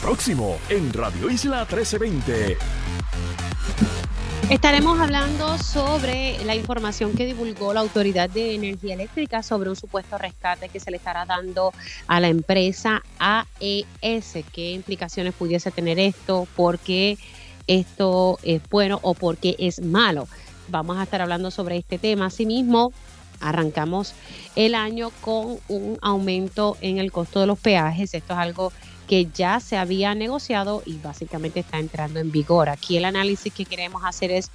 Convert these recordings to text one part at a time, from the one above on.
Próximo en Radio Isla 1320. Estaremos hablando sobre la información que divulgó la Autoridad de Energía Eléctrica sobre un supuesto rescate que se le estará dando a la empresa AES. ¿Qué implicaciones pudiese tener esto? ¿Por qué esto es bueno o por qué es malo? Vamos a estar hablando sobre este tema. Asimismo, arrancamos el año con un aumento en el costo de los peajes. Esto es algo que ya se había negociado y básicamente está entrando en vigor. Aquí el análisis que queremos hacer es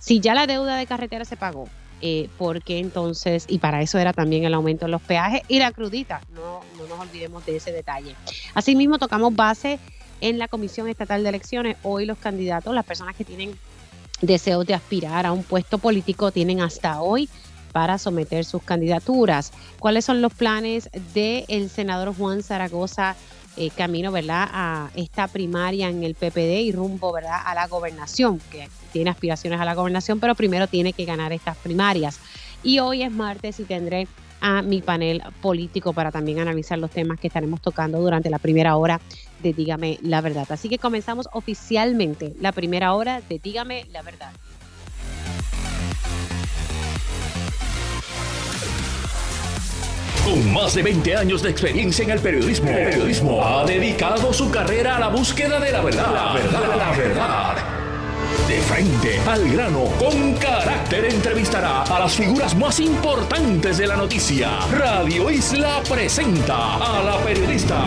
si ya la deuda de carretera se pagó, eh, porque entonces, y para eso era también el aumento de los peajes y la crudita, no, no nos olvidemos de ese detalle. Asimismo, tocamos base en la Comisión Estatal de Elecciones. Hoy los candidatos, las personas que tienen deseos de aspirar a un puesto político, tienen hasta hoy para someter sus candidaturas. ¿Cuáles son los planes del senador Juan Zaragoza eh, camino, ¿verdad?, a esta primaria en el PPD y rumbo, ¿verdad?, a la gobernación, que tiene aspiraciones a la gobernación, pero primero tiene que ganar estas primarias. Y hoy es martes y tendré a mi panel político para también analizar los temas que estaremos tocando durante la primera hora de Dígame la Verdad. Así que comenzamos oficialmente la primera hora de Dígame la Verdad. Con más de 20 años de experiencia en el periodismo, ha dedicado su carrera a la búsqueda de la verdad. La verdad, la verdad. De frente al grano, con carácter entrevistará a las figuras más importantes de la noticia. Radio Isla presenta a la periodista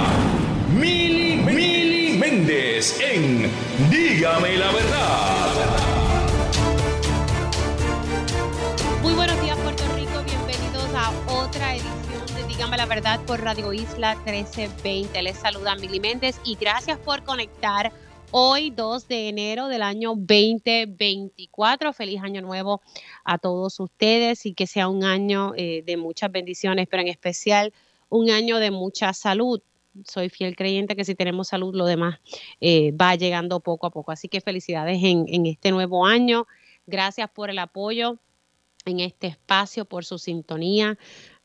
Mili, Mili Méndez en Dígame la verdad. Muy buenos días Puerto Rico, bienvenidos a otra edición Dígame la verdad por Radio Isla 1320. Les saluda Mili Méndez y gracias por conectar hoy 2 de enero del año 2024. Feliz año nuevo a todos ustedes y que sea un año eh, de muchas bendiciones, pero en especial un año de mucha salud. Soy fiel creyente que si tenemos salud, lo demás eh, va llegando poco a poco. Así que felicidades en, en este nuevo año. Gracias por el apoyo en este espacio, por su sintonía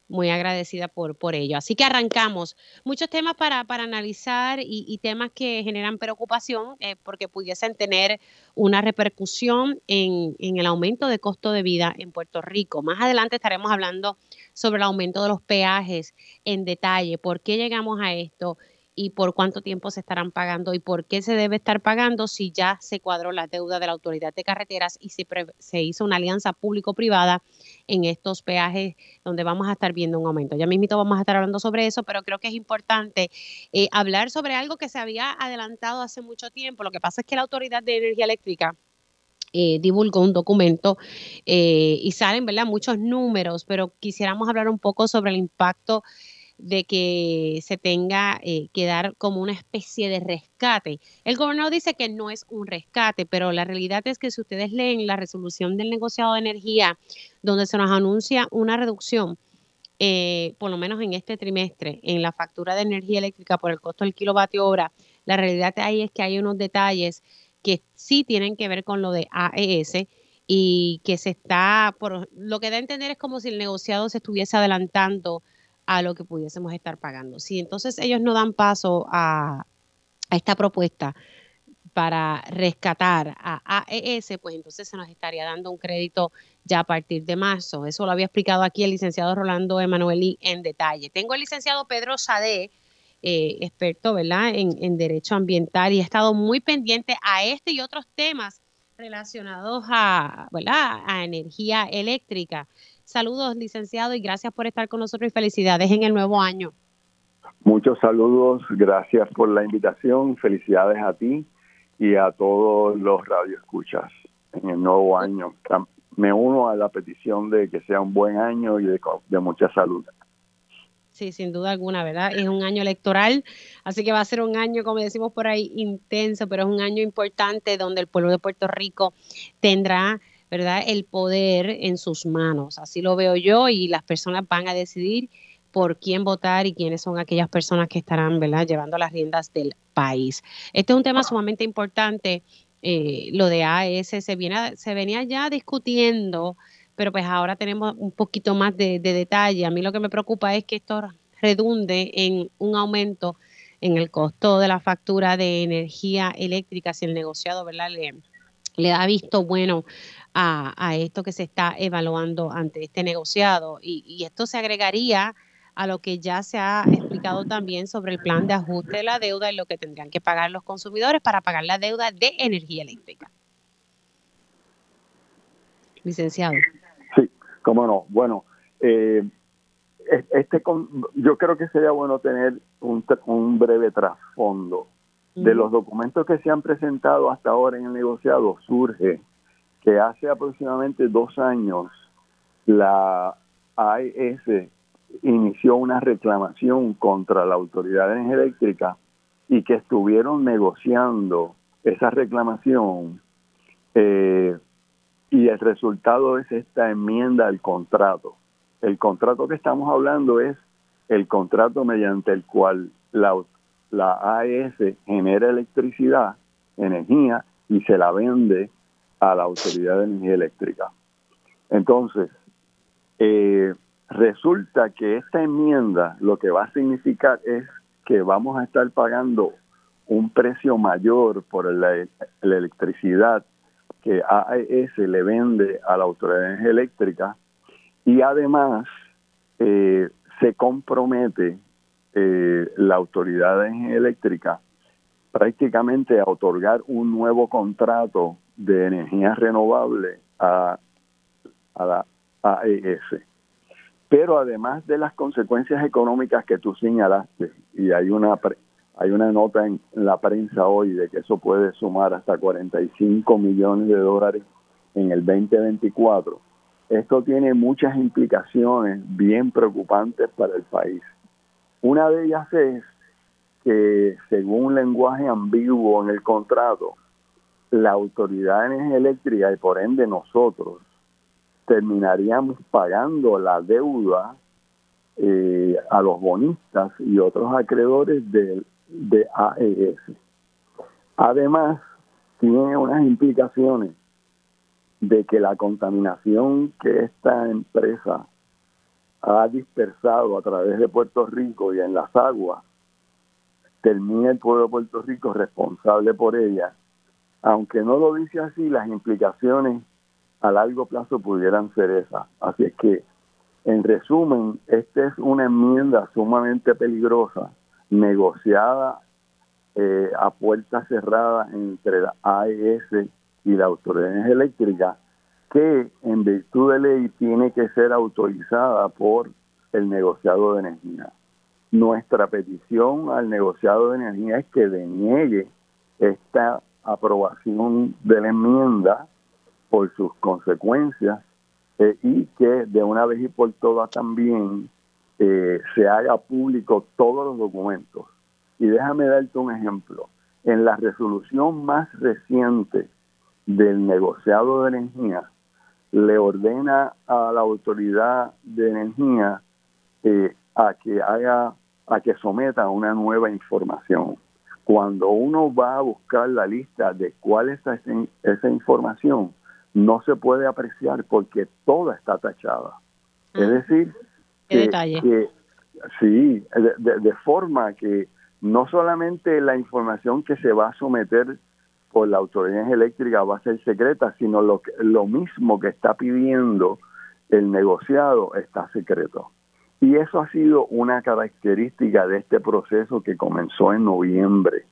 muy agradecida por, por ello. Así que arrancamos. Muchos temas para, para analizar y, temas que generan preocupación eh, porque pudiesen tener una repercusión en, en, el aumento de costo de vida en Puerto Rico. Más adelante estaremos hablando sobre el aumento de los peajes en detalle, por qué llegamos a esto y por cuánto tiempo se estarán pagando y por qué se debe estar pagando si ya se cuadró la deuda de la Autoridad de Carreteras y se, se hizo una alianza público-privada en estos peajes donde vamos a estar viendo un aumento. Ya mismito vamos a estar hablando sobre eso, pero creo que es importante eh, hablar sobre algo que se había adelantado hace mucho tiempo. Lo que pasa es que la Autoridad de Energía Eléctrica eh, divulgó un documento eh, y salen ¿verdad? muchos números, pero quisiéramos hablar un poco sobre el impacto de que se tenga eh, que dar como una especie de rescate. El gobernador dice que no es un rescate, pero la realidad es que si ustedes leen la resolución del negociado de energía, donde se nos anuncia una reducción, eh, por lo menos en este trimestre, en la factura de energía eléctrica por el costo del kilovatio hora, la realidad ahí es que hay unos detalles que sí tienen que ver con lo de AES y que se está, por lo que da a entender es como si el negociado se estuviese adelantando a lo que pudiésemos estar pagando. Si entonces ellos no dan paso a, esta propuesta para rescatar a AES, pues entonces se nos estaría dando un crédito ya a partir de marzo. Eso lo había explicado aquí el licenciado Rolando Emanueli en detalle. Tengo el licenciado Pedro Sade, eh, experto ¿verdad? En, en, derecho ambiental y ha estado muy pendiente a este y otros temas relacionados a, ¿verdad? a energía eléctrica. Saludos, licenciado, y gracias por estar con nosotros y felicidades en el nuevo año. Muchos saludos, gracias por la invitación, felicidades a ti y a todos los radioescuchas en el nuevo año. Me uno a la petición de que sea un buen año y de, de mucha salud. Sí, sin duda alguna, ¿verdad? Es un año electoral, así que va a ser un año, como decimos por ahí, intenso, pero es un año importante donde el pueblo de Puerto Rico tendrá ¿verdad? El poder en sus manos. Así lo veo yo y las personas van a decidir por quién votar y quiénes son aquellas personas que estarán, ¿verdad? Llevando las riendas del país. Este es un tema sumamente importante. Eh, lo de AES se, viene, se venía ya discutiendo, pero pues ahora tenemos un poquito más de, detalle. A mí lo que me preocupa es que esto redunde en un aumento en el costo de la factura de energía eléctrica si el negociado ¿verdad? Le, le da visto bueno a, a, esto que se está evaluando ante este negociado. Y, y, esto se agregaría a lo que ya se ha explicado también sobre el plan de ajuste de la deuda y lo que tendrían que pagar los consumidores para pagar la deuda de energía eléctrica. Licenciado. Sí, cómo no. Bueno, eh, este yo creo que sería bueno tener un, un breve trasfondo. De los documentos que se han presentado hasta ahora en el negociado, surge que hace aproximadamente dos años la AES inició una reclamación contra la Autoridad de Energía Eléctrica y que estuvieron negociando esa reclamación eh, y el resultado es esta enmienda al contrato. El contrato que estamos hablando es el contrato mediante el cual la, la AES genera electricidad, energía, y se la vende a la Autoridad de Energía Eléctrica. Entonces, eh, resulta que esta enmienda lo que va a significar es que vamos a estar pagando un precio mayor por la, electricidad que AES le vende a la Autoridad de Energía Eléctrica y además eh, se compromete eh, la Autoridad de Energía Eléctrica prácticamente a otorgar un nuevo contrato de energía renovable a, a la AES. Pero además de las consecuencias económicas que tú señalaste, y hay una hay una nota en la prensa hoy de que eso puede sumar hasta 45 millones de dólares en el 2024, esto tiene muchas implicaciones bien preocupantes para el país. Una de ellas es que, según un lenguaje ambiguo en el contrato, la autoridad de energía eléctrica y por ende nosotros terminaríamos pagando la deuda eh, a los bonistas y otros acreedores de, de AES. Además, tiene unas implicaciones de que la contaminación que esta empresa ha dispersado a través de Puerto Rico y en las aguas, termina el pueblo de Puerto Rico responsable por ella. Aunque no lo dice así, las implicaciones a largo plazo pudieran ser esas. Así es que, en resumen, esta es una enmienda sumamente peligrosa, negociada eh, a puerta cerrada entre la AES y la Autoridad Eléctrica, que en virtud de ley tiene que ser autorizada por el negociado de energía. Nuestra petición al negociado de energía es que deniegue esta aprobación de la enmienda por sus consecuencias eh, y que de una vez y por todas también eh, se haga público todos los documentos. Y déjame darte un ejemplo. En la resolución más reciente del negociado de energía le ordena a la autoridad de energía eh, a que haga a que someta una nueva información. Cuando uno va a buscar la lista de cuál es esa, esa información, no se puede apreciar porque toda está tachada. es ah. decir, que, sí, de, de, forma que no solamente la información que se va a someter por la autoridad eléctrica va a ser secreta, sino lo, que, lo mismo que está pidiendo el negociado está secreto. Y eso ha sido una característica de este proceso que comenzó en noviembre.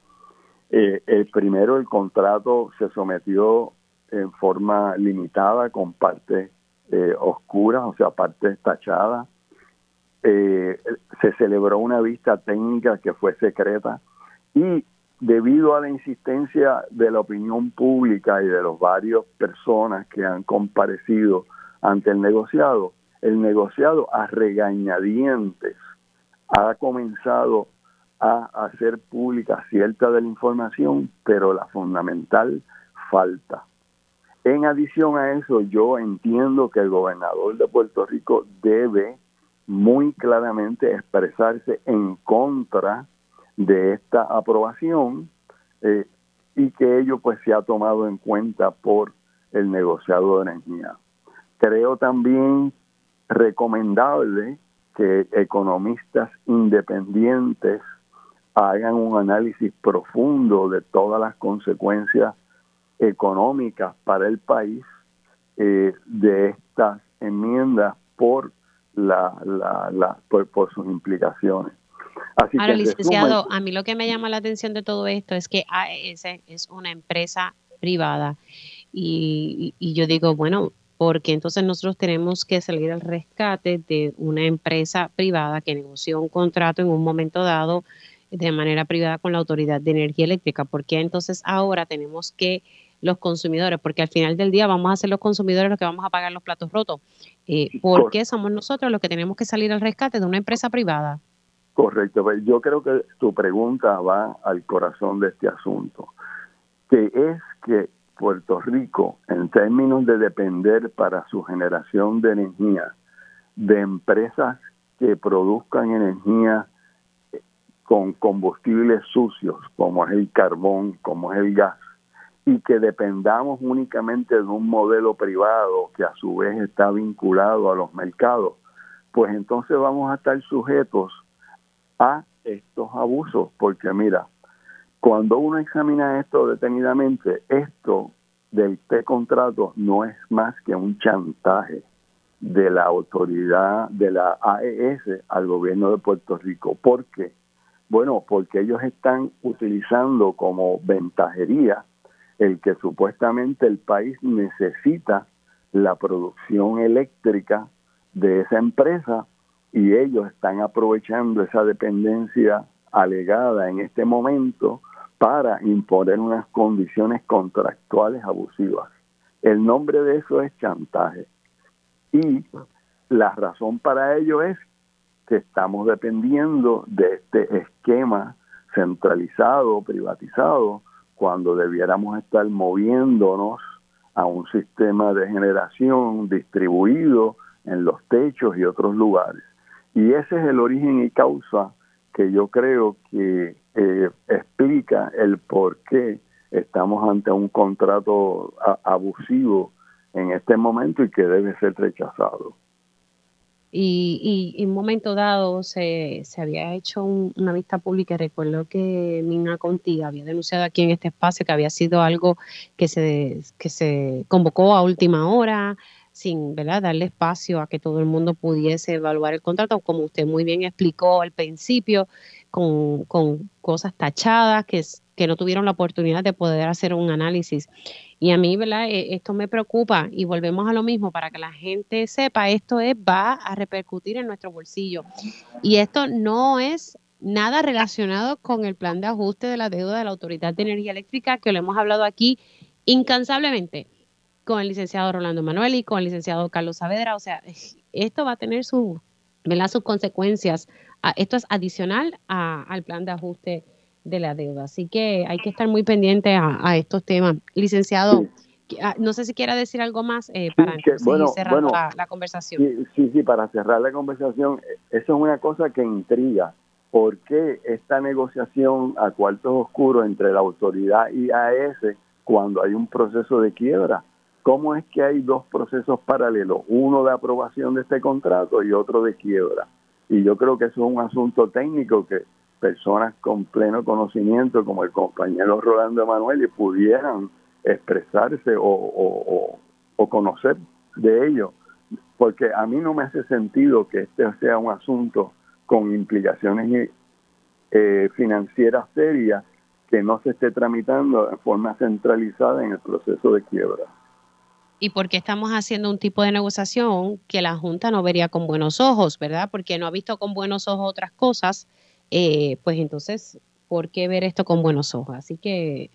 Eh, el primero, el contrato se sometió en forma limitada con partes eh, oscuras, o sea, partes tachadas. Eh, se celebró una vista técnica que fue secreta y debido a la insistencia de la opinión pública y de los varios personas que han comparecido ante el negociado, el negociado a regañadientes ha comenzado a hacer pública cierta de la información, pero la fundamental falta. En adición a eso, yo entiendo que el gobernador de Puerto Rico debe muy claramente expresarse en contra de esta aprobación eh, y que ello pues se ha tomado en cuenta por el negociado de energía. Creo también recomendable que economistas independientes hagan un análisis profundo de todas las consecuencias económicas para el país eh, de estas enmiendas por la, la, por, sus implicaciones. Así Ahora, licenciado, a mí lo que me llama la atención de todo esto es que AES es una empresa privada y, y yo digo, bueno, porque entonces nosotros tenemos que salir al rescate de una empresa privada que negoció un contrato en un momento dado de manera privada con la Autoridad de Energía Eléctrica. porque entonces ahora tenemos que los consumidores? Porque al final del día vamos a ser los consumidores los que vamos a pagar los platos rotos. Eh, ¿Por qué somos nosotros los que tenemos que salir al rescate de una empresa privada? Correcto. Yo creo que tu pregunta va al corazón de este asunto, que es que Puerto Rico, en términos de depender para su generación de energía de empresas que produzcan energía con combustibles sucios, como es el carbón, como es el gas, y que dependamos únicamente de un modelo privado que a su vez está vinculado a los mercados, pues entonces vamos a estar sujetos a estos abusos, porque mira, cuando uno examina esto detenidamente, esto del T-contrato no es más que un chantaje de la autoridad de la AES al gobierno de Puerto Rico. ¿Por qué? Bueno, porque ellos están utilizando como ventajería el que supuestamente el país necesita la producción eléctrica de esa empresa y ellos están aprovechando esa dependencia alegada en este momento para imponer unas condiciones contractuales abusivas. El nombre de eso es chantaje. Y la razón para ello es que estamos dependiendo de este esquema centralizado, privatizado, cuando debiéramos estar moviéndonos a un sistema de generación distribuido en los techos y otros lugares. Y ese es el origen y causa que yo creo que eh, explica el por qué estamos ante un contrato abusivo en este momento y que debe ser rechazado. Y, y, en un momento dado se, se había hecho una vista pública. Recuerdo que Mina Conti había denunciado aquí en este espacio que había sido algo que se, que se convocó a última hora, sin ¿verdad? darle espacio a que todo el mundo pudiese evaluar el contrato, como usted muy bien explicó al principio, con, cosas tachadas que, que no tuvieron la oportunidad de poder hacer un análisis. Y a mí, ¿verdad? E, esto me preocupa y volvemos a lo mismo para que la gente sepa, esto es, va a repercutir en nuestro bolsillo. Y esto no es nada relacionado con el plan de ajuste de la deuda de la Autoridad de Energía Eléctrica, que lo hemos hablado aquí incansablemente con el licenciado Rolando Manuel y con el licenciado Carlos Saavedra. O sea, esto va a tener su, sus consecuencias. Ah, esto es adicional al plan de ajuste de la deuda. Así que hay que estar muy pendiente a, estos temas. Licenciado, ah, no sé si quiera decir algo más eh, para cerrar la, conversación. Sí, sí, para cerrar la conversación, eso es una cosa que intriga. ¿Por qué esta negociación a cuartos oscuros entre la autoridad y AES cuando hay un proceso de quiebra? ¿Cómo es que hay dos procesos paralelos, uno de aprobación de este contrato y otro de quiebra? Y yo creo que eso es un asunto técnico que personas con pleno conocimiento como el compañero Rolando Emanuel pudieran expresarse o, conocer de ello, porque a mí no me hace sentido que este sea un asunto con implicaciones eh, financieras serias que no se esté tramitando de forma centralizada en el proceso de quiebra. ¿Y por qué estamos haciendo un tipo de negociación que la Junta no vería con buenos ojos, verdad? Porque no ha visto con buenos ojos otras cosas eh, pues entonces, ¿por qué ver esto con buenos ojos? Así que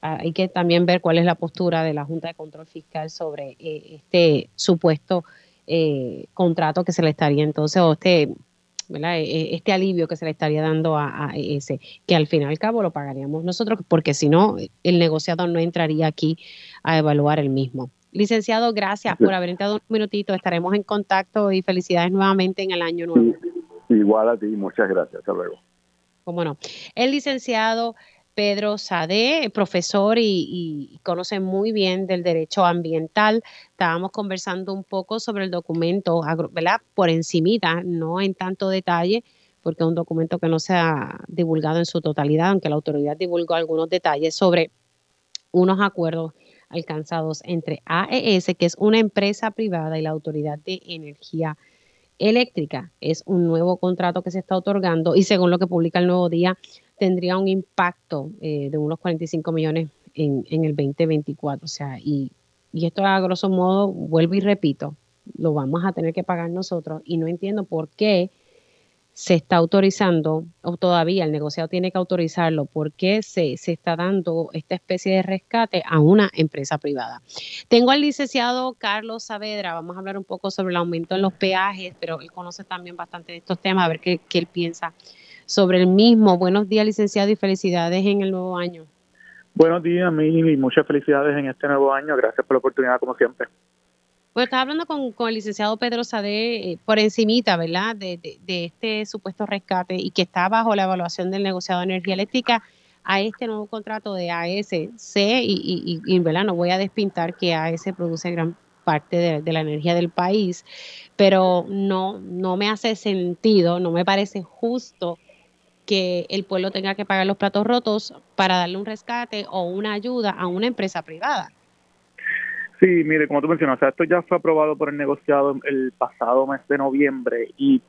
hay que también ver cuál es la postura de la Junta de Control Fiscal sobre eh, este supuesto eh, contrato que se le estaría entonces, o este, este alivio que se le estaría dando a, ese, que al fin y al cabo lo pagaríamos nosotros, porque si no, el negociador no entraría aquí a evaluar el mismo. Licenciado, gracias por haber entrado un minutito. Estaremos en contacto y felicidades nuevamente en el año nuevo. Igual a ti, muchas gracias. Hasta luego. Cómo no. El licenciado Pedro Sade, profesor y, conoce muy bien del derecho ambiental. Estábamos conversando un poco sobre el documento, ¿verdad? Por encimita, no en tanto detalle, porque es un documento que no se ha divulgado en su totalidad, aunque la autoridad divulgó algunos detalles sobre unos acuerdos alcanzados entre AES, que es una empresa privada, y la Autoridad de Energía Eléctrica. Es un nuevo contrato que se está otorgando y según lo que publica el Nuevo Día, tendría un impacto eh, de unos 45 millones en, en, el 2024. O sea, y, y esto a grosso modo, vuelvo y repito, lo vamos a tener que pagar nosotros y no entiendo por qué se está autorizando, o todavía el negociado tiene que autorizarlo, porque se, se está dando esta especie de rescate a una empresa privada. Tengo al licenciado Carlos Saavedra, vamos a hablar un poco sobre el aumento en los peajes, pero él conoce también bastante estos temas, a ver qué, qué él piensa sobre el mismo. Buenos días, licenciado, y felicidades en el nuevo año. Buenos días, mí y muchas felicidades en este nuevo año. Gracias por la oportunidad, como siempre. Bueno, estaba hablando con, el licenciado Pedro Sade eh, por encimita, ¿verdad?, de, este supuesto rescate y que está bajo la evaluación del negociado de energía eléctrica a este nuevo contrato de. Sé, y, y, ¿verdad?, no voy a despintar que AES produce gran parte de, de, la energía del país, pero no, no me hace sentido, no me parece justo que el pueblo tenga que pagar los platos rotos para darle un rescate o una ayuda a una empresa privada. Sí, mire, como tú mencionas, esto ya fue aprobado por el negociado el pasado mes de noviembre y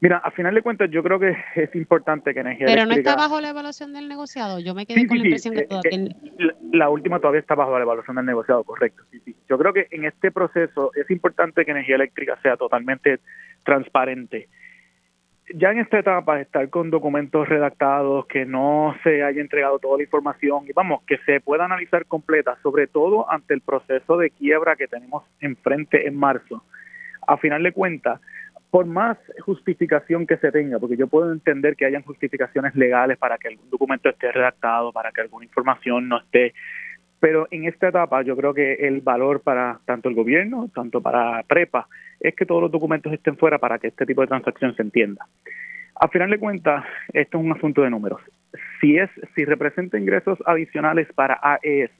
mira, a final de cuentas yo creo que es importante que energía Pero no está bajo la evaluación del negociado, yo me quedé con la impresión que eh, todavía... Eh, la, última todavía está bajo la evaluación del negociado, correcto, sí, sí. Yo creo que en este proceso es importante que energía eléctrica sea totalmente transparente ya en esta etapa estar con documentos redactados, que no se haya entregado toda la información y vamos, que se pueda analizar completa, sobre todo ante el proceso de quiebra que tenemos enfrente en marzo. A final de cuentas, por más justificación que se tenga, porque yo puedo entender que hayan justificaciones legales para que algún documento esté redactado, para que alguna información no esté pero en esta etapa yo creo que el valor para tanto el gobierno, tanto para PREPA, es que todos los documentos estén fuera para que este tipo de transacción se entienda. A final de cuentas, esto es un asunto de números. Si es, si representa ingresos adicionales para AES,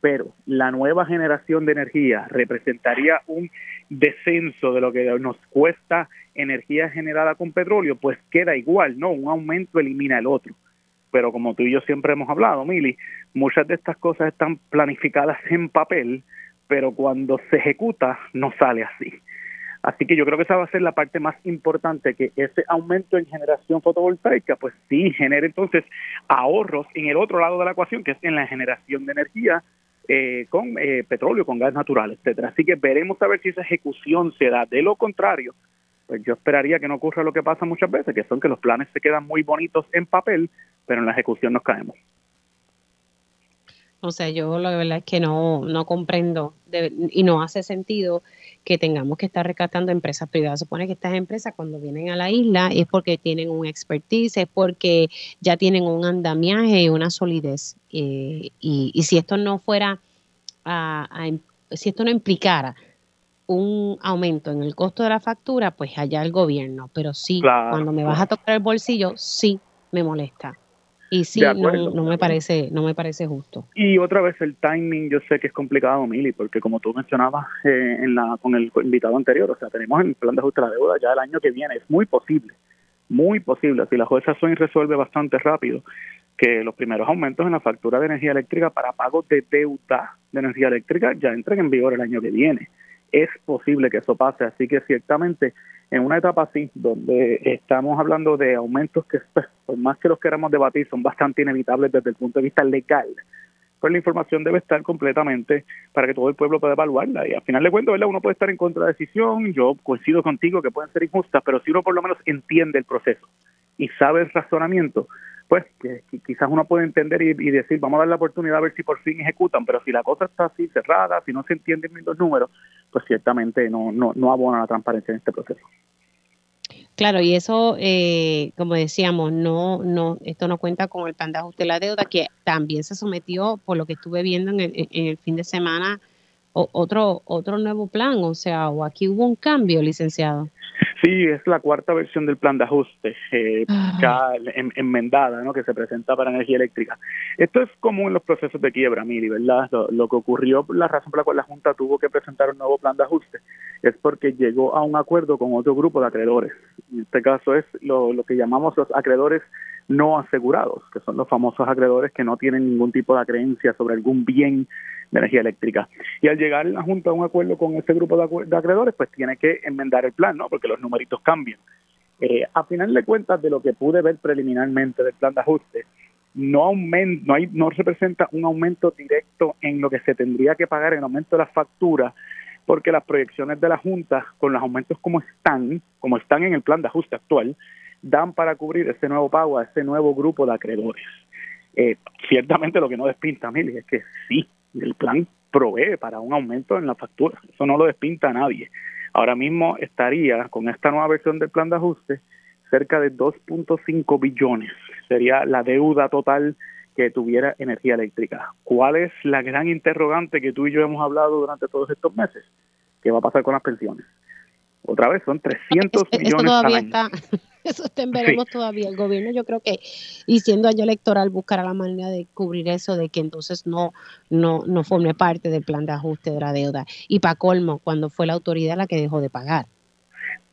pero la nueva generación de energía representaría un descenso de lo que nos cuesta energía generada con petróleo, pues queda igual, ¿no? Un aumento elimina el otro pero como tú y yo siempre hemos hablado, Mili, muchas de estas cosas están planificadas en papel, pero cuando se ejecuta no sale así. Así que yo creo que esa va a ser la parte más importante, que ese aumento en generación fotovoltaica, pues sí genere entonces ahorros en el otro lado de la ecuación, que es en la generación de energía eh, con eh, petróleo, con gas natural, etcétera. Así que veremos a ver si esa ejecución se da. De lo contrario, pues yo esperaría que no ocurra lo que pasa muchas veces, que son que los planes se quedan muy bonitos en papel, pero en la ejecución nos caemos. O sea, yo la verdad es que no, no comprendo y no hace sentido que tengamos que estar rescatando empresas privadas. Supone que estas empresas cuando vienen a la isla es porque tienen un expertise, es porque ya tienen un andamiaje y una solidez. Eh, y, si esto no fuera, si esto no implicara un aumento en el costo de la factura, pues allá el gobierno. Pero sí, cuando me vas a tocar el bolsillo, sí me molesta. Y sí, no, me parece, no me parece justo. Y otra vez el timing, yo sé que es complicado, Mili, porque como tú mencionabas eh, en la, con el invitado anterior, o sea, tenemos el plan de ajuste de la deuda ya el año que viene, es muy posible, muy posible, si la jueza Soin resuelve bastante rápido, que los primeros aumentos en la factura de energía eléctrica para pagos de deuda de energía eléctrica ya entren en vigor el año que viene es posible que eso pase. Así que ciertamente en una etapa así, donde estamos hablando de aumentos que, pues, por más que los queramos debatir, son bastante inevitables desde el punto de vista legal, pues la información debe estar completamente para que todo el pueblo pueda evaluarla. Y al final de cuentas, ¿verdad? uno puede estar en contra de decisión, yo coincido contigo que pueden ser injustas, pero si uno por lo menos entiende el proceso y sabe el razonamiento, pues quizás uno puede entender y, decir, vamos a dar la oportunidad a ver si por fin ejecutan, pero si la cosa está así cerrada, si no se entienden los números, pues ciertamente no, no, no abona la transparencia en este proceso. Claro, y eso, eh, como decíamos, no, no, esto no cuenta con el plan de ajuste de la deuda, que también se sometió, por lo que estuve viendo en el, en el fin de semana, otro, otro nuevo plan, o sea, o aquí hubo un cambio, licenciado. Sí, es la cuarta versión del plan de ajuste eh, ya enmendada, ¿no? Que se presenta para energía eléctrica. Esto es común en los procesos de quiebra, Mili, ¿verdad? Lo, que ocurrió, la razón por la cual la Junta tuvo que presentar un nuevo plan de ajuste es porque llegó a un acuerdo con otro grupo de acreedores. En este caso es lo, lo que llamamos los acreedores no asegurados, que son los famosos acreedores que no tienen ningún tipo de creencia sobre algún bien de energía eléctrica. Y al llegar la Junta a un acuerdo con ese grupo de, acreedores, pues tiene que enmendar el plan, ¿no? Porque los numeritos cambian. Eh, a final de cuentas, de lo que pude ver preliminarmente del plan de ajuste, no, aumenta, no, hay, no representa un aumento directo en lo que se tendría que pagar en aumento de las facturas, porque las proyecciones de la Junta, con los aumentos como están, como están en el plan de ajuste actual, dan para cubrir ese nuevo pago a ese nuevo grupo de acreedores. Eh, ciertamente lo que no despinta, Mili, es que sí, el plan provee para un aumento en la factura. Eso no lo despinta a nadie. Ahora mismo estaría con esta nueva versión del plan de ajuste cerca de 2.5 billones. Sería la deuda total que tuviera energía eléctrica. ¿Cuál es la gran interrogante que tú y yo hemos hablado durante todos estos meses? ¿Qué va a pasar con las pensiones? Otra vez son 300 millones al año. Eso veremos todavía. El gobierno, yo creo que, y siendo año electoral, buscará la manera de cubrir eso, de que entonces no, no, no forme parte del plan de ajuste de la deuda. Y para colmo, cuando fue la autoridad la que dejó de pagar.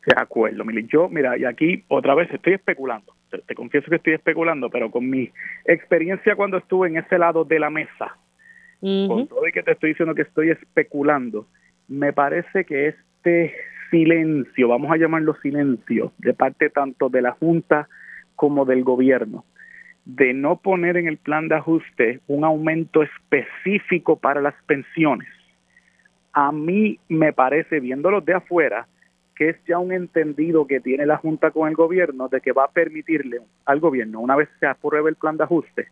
De acuerdo, Mili. Yo, mira, y aquí otra vez estoy especulando. Te, confieso que estoy especulando, pero con mi experiencia cuando estuve en ese lado de la mesa, con todo y que te estoy diciendo que estoy especulando, me parece que este silencio, vamos a llamarlo silencio, de parte tanto de la Junta como del gobierno, de no poner en el plan de ajuste un aumento específico para las pensiones. A mí me parece, viéndolo de afuera, que es ya un entendido que tiene la Junta con el gobierno de que va a permitirle al gobierno, una vez se apruebe el plan de ajuste,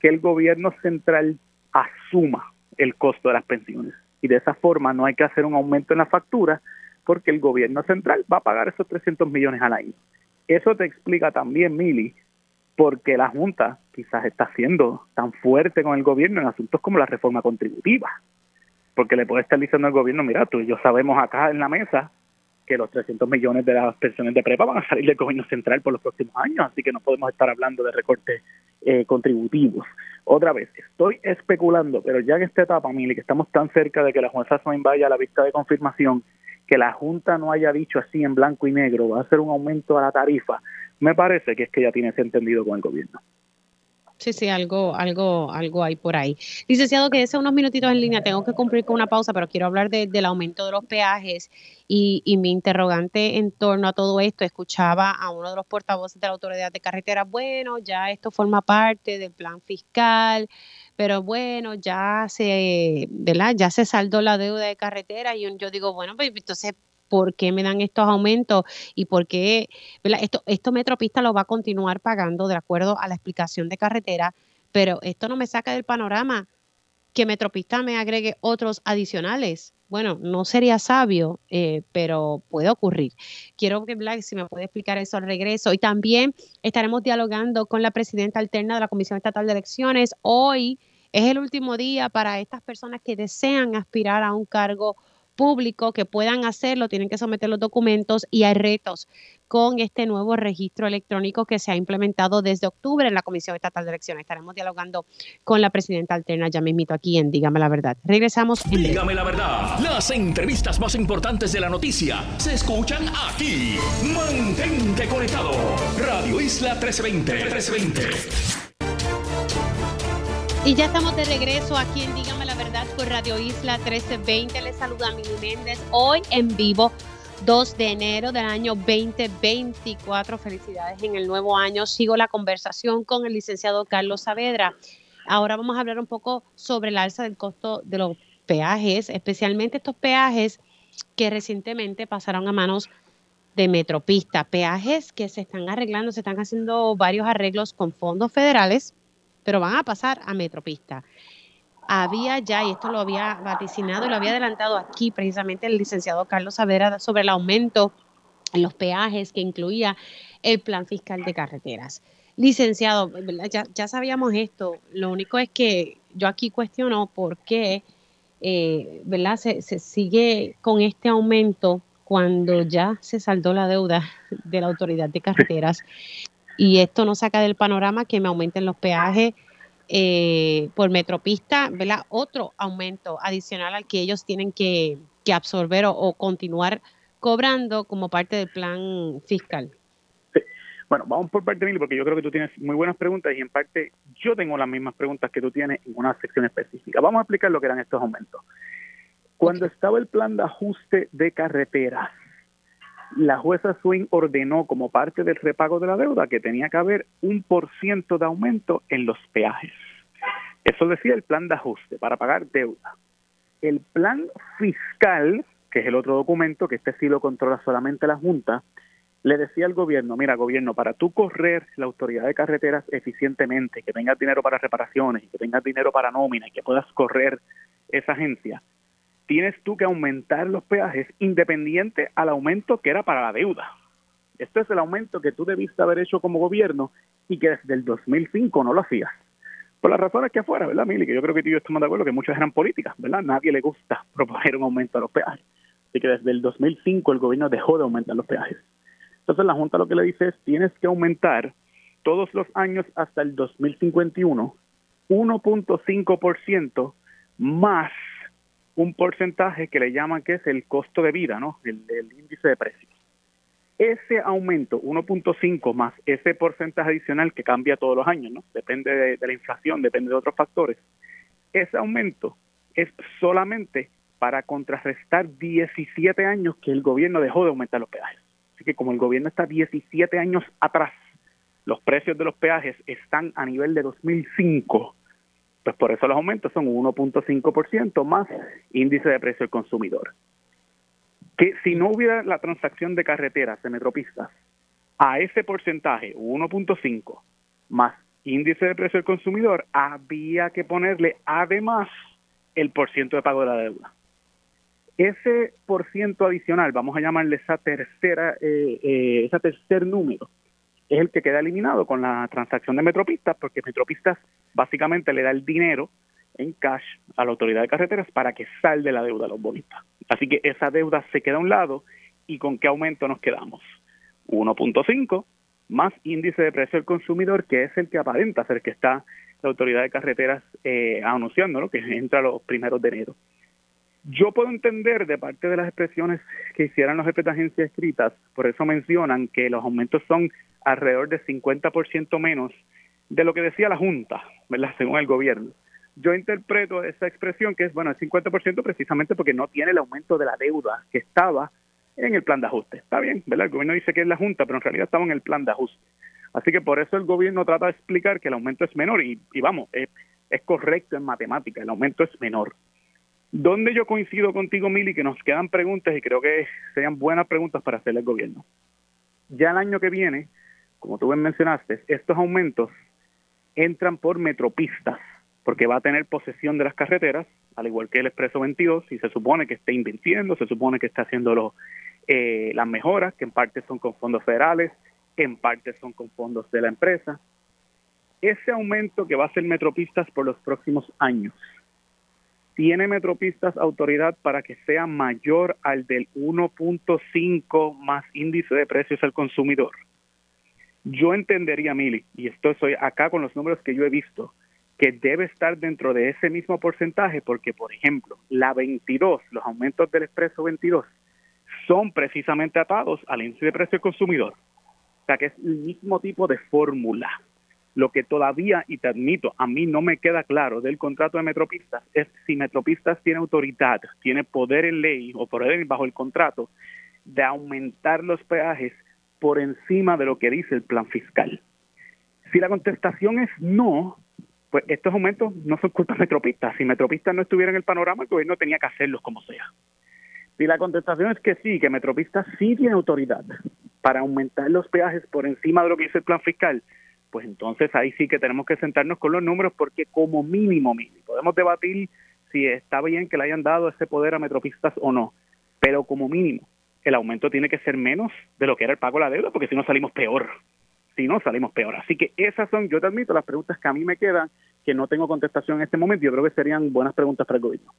que el gobierno central asuma el costo de las pensiones. Y de esa forma no hay que hacer un aumento en la factura, porque el gobierno central va a pagar esos 300 millones al año. Eso te explica también, Mili, porque la Junta quizás está siendo tan fuerte con el gobierno en asuntos como la reforma contributiva. Porque le puede estar diciendo al gobierno, mira, tú y yo sabemos acá en la mesa que los 300 millones de las pensiones de prepa van a salir del gobierno central por los próximos años, así que no podemos estar hablando de recortes eh, contributivos. Otra vez, estoy especulando, pero ya en esta etapa, Mili, que estamos tan cerca de que la jueza Swain vaya a la vista de confirmación, que la Junta no haya dicho así en blanco y negro, va a ser un aumento a la tarifa, me parece que es que ya tiene ese entendido con el gobierno. Sí, sí, algo, algo, algo hay por ahí. Licenciado, que ese unos minutitos en línea, tengo que cumplir con una pausa, pero quiero hablar del aumento de los peajes y, mi interrogante en torno a todo esto. Escuchaba a uno de los portavoces de la Autoridad de Carretera, bueno, ya esto forma parte del plan fiscal, pero bueno, ya se, ¿verdad? Ya se saldó la deuda de carretera y yo digo, bueno, pues entonces por qué me dan estos aumentos y por qué. Esto, esto Metropista lo va a continuar pagando de acuerdo a la explicación de carretera, pero esto no me saca del panorama que Metropista me agregue otros adicionales. Bueno, no sería sabio, eh, pero puede ocurrir. Quiero que Black, si me puede explicar eso al regreso. Y también estaremos dialogando con la presidenta alterna de la Comisión Estatal de Elecciones. Hoy es el último día para estas personas que desean aspirar a un cargo público que puedan hacerlo, tienen que someter los documentos y hay retos con este nuevo registro electrónico que se ha implementado desde octubre en la Comisión Estatal de Elecciones. Estaremos dialogando con la presidenta alterna ya mismito aquí en Dígame la Verdad. Regresamos. Dígame la Verdad. Las entrevistas más importantes de la noticia se escuchan aquí. Mantente conectado. Radio Isla 1320. 1320. Y ya estamos de regreso aquí en Dígame la Verdad por Radio Isla 1320. Les saluda Mili Méndez. Hoy en vivo, 2 de enero del año 2024. Felicidades en el nuevo año. Sigo la conversación con el licenciado Carlos Saavedra. Ahora vamos a hablar un poco sobre el alza del costo de los peajes, especialmente estos peajes que recientemente pasaron a manos de Metropista. Peajes que se están arreglando, se están haciendo varios arreglos con fondos federales pero van a pasar a Metropista. Había ya, y esto lo había vaticinado y lo había adelantado aquí precisamente el licenciado Carlos Savera sobre el aumento en los peajes que incluía el plan fiscal de carreteras. Licenciado, ya, sabíamos esto, lo único es que yo aquí cuestiono por qué eh, ¿verdad? Se, se sigue con este aumento cuando ya se saldó la deuda de la autoridad de carreteras y esto no saca del panorama que me aumenten los peajes eh, por metropista, ¿verdad? Otro aumento adicional al que ellos tienen que, absorber o, continuar cobrando como parte del plan fiscal. Bueno, vamos por parte, Mili, porque yo creo que tú tienes muy buenas preguntas y en parte yo tengo las mismas preguntas que tú tienes en una sección específica. Vamos a explicar lo que eran estos aumentos. Cuando estaba el plan de ajuste de carreteras, la jueza Swing ordenó como parte del repago de la deuda que tenía que haber un por ciento de aumento en los peajes. Eso decía el plan de ajuste para pagar deuda. El plan fiscal, que es el otro documento, que este sí lo controla solamente la Junta, le decía al gobierno, mira gobierno, para tú correr la autoridad de carreteras eficientemente, que tengas dinero para reparaciones, que tengas dinero para nómina y que puedas correr esa agencia, tienes tú que aumentar los peajes independiente al aumento que era para la deuda. Este es el aumento que tú debiste haber hecho como gobierno y que desde el 2005 no lo hacías. Por las razones que afuera, ¿verdad, Mili? Que yo creo que tú y yo estamos de acuerdo que muchas eran políticas, ¿verdad? Nadie le gusta proponer un aumento a los peajes. Así que desde el 2005 el gobierno dejó de aumentar los peajes. Entonces la Junta lo que le dice es, tienes que aumentar todos los años hasta el 2051 1.5% más un porcentaje que le llaman que es el costo de vida, ¿no? El, índice de precios. Ese aumento, 1.5 más ese porcentaje adicional que cambia todos los años, ¿no? Depende de, de la inflación, depende de otros factores. Ese aumento es solamente para contrarrestar 17 años que el gobierno dejó de aumentar los peajes. Así que como el gobierno está 17 años atrás, los precios de los peajes están a nivel de 2005 pues por eso los aumentos son 1.5% más índice de precio del consumidor. Que si no hubiera la transacción de carreteras, de metropistas, a ese porcentaje, 1.5 más índice de precio del consumidor, había que ponerle además el porciento de pago de la deuda. Ese porciento adicional, vamos a llamarle esa tercera, eh, eh, ese tercer número, es el que queda eliminado con la transacción de Metropistas, porque Metropistas básicamente le da el dinero en cash a la autoridad de carreteras para que salde la deuda a los bonistas. Así que esa deuda se queda a un lado y con qué aumento nos quedamos. 1.5 más índice de precio del consumidor, que es el que aparenta ser que está la autoridad de carreteras eh, anunciando, que entra los primeros de enero. Yo puedo entender de parte de las expresiones que hicieran los jefes de agencias escritas, por eso mencionan que los aumentos son alrededor de 50% menos de lo que decía la Junta, ¿verdad? Según el gobierno. Yo interpreto esa expresión que es, bueno, el 50% precisamente porque no tiene el aumento de la deuda que estaba en el plan de ajuste. Está bien, ¿verdad? El gobierno dice que es la Junta, pero en realidad estaba en el plan de ajuste. Así que por eso el gobierno trata de explicar que el aumento es menor y, vamos, es, es correcto en matemática, el aumento es menor. Donde yo coincido contigo, Mili, que nos quedan preguntas y creo que serían buenas preguntas para hacerle al gobierno. Ya el año que viene, como tú bien mencionaste, estos aumentos entran por metropistas, porque va a tener posesión de las carreteras, al igual que el Expreso 22, y se supone que está invirtiendo, se supone que está haciendo eh, las mejoras, que en parte son con fondos federales, en parte son con fondos de la empresa. Ese aumento que va a ser metropistas por los próximos años, ¿Tiene Metropistas autoridad para que sea mayor al del 1.5 más índice de precios al consumidor? Yo entendería, Mili, y esto soy acá con los números que yo he visto, que debe estar dentro de ese mismo porcentaje porque, por ejemplo, la 22, los aumentos del expreso 22, son precisamente atados al índice de precio al consumidor. O sea que es el mismo tipo de fórmula. Lo que todavía, y te admito, a mí no me queda claro del contrato de Metropistas es si Metropistas tiene autoridad, tiene poder en ley o poder bajo el contrato de aumentar los peajes por encima de lo que dice el plan fiscal. Si la contestación es no, pues estos aumentos no son culpa de Metropistas. Si Metropistas no estuviera en el panorama, el gobierno tenía que hacerlos como sea. Si la contestación es que sí, que Metropistas sí tiene autoridad para aumentar los peajes por encima de lo que dice el plan fiscal, pues entonces ahí sí que tenemos que sentarnos con los números porque como mínimo, podemos debatir si está bien que le hayan dado ese poder a metropistas o no, pero como mínimo el aumento tiene que ser menos de lo que era el pago de la deuda porque si no salimos peor, si no salimos peor. Así que esas son, yo te admito, las preguntas que a mí me quedan, que no tengo contestación en este momento, yo creo que serían buenas preguntas para el gobierno.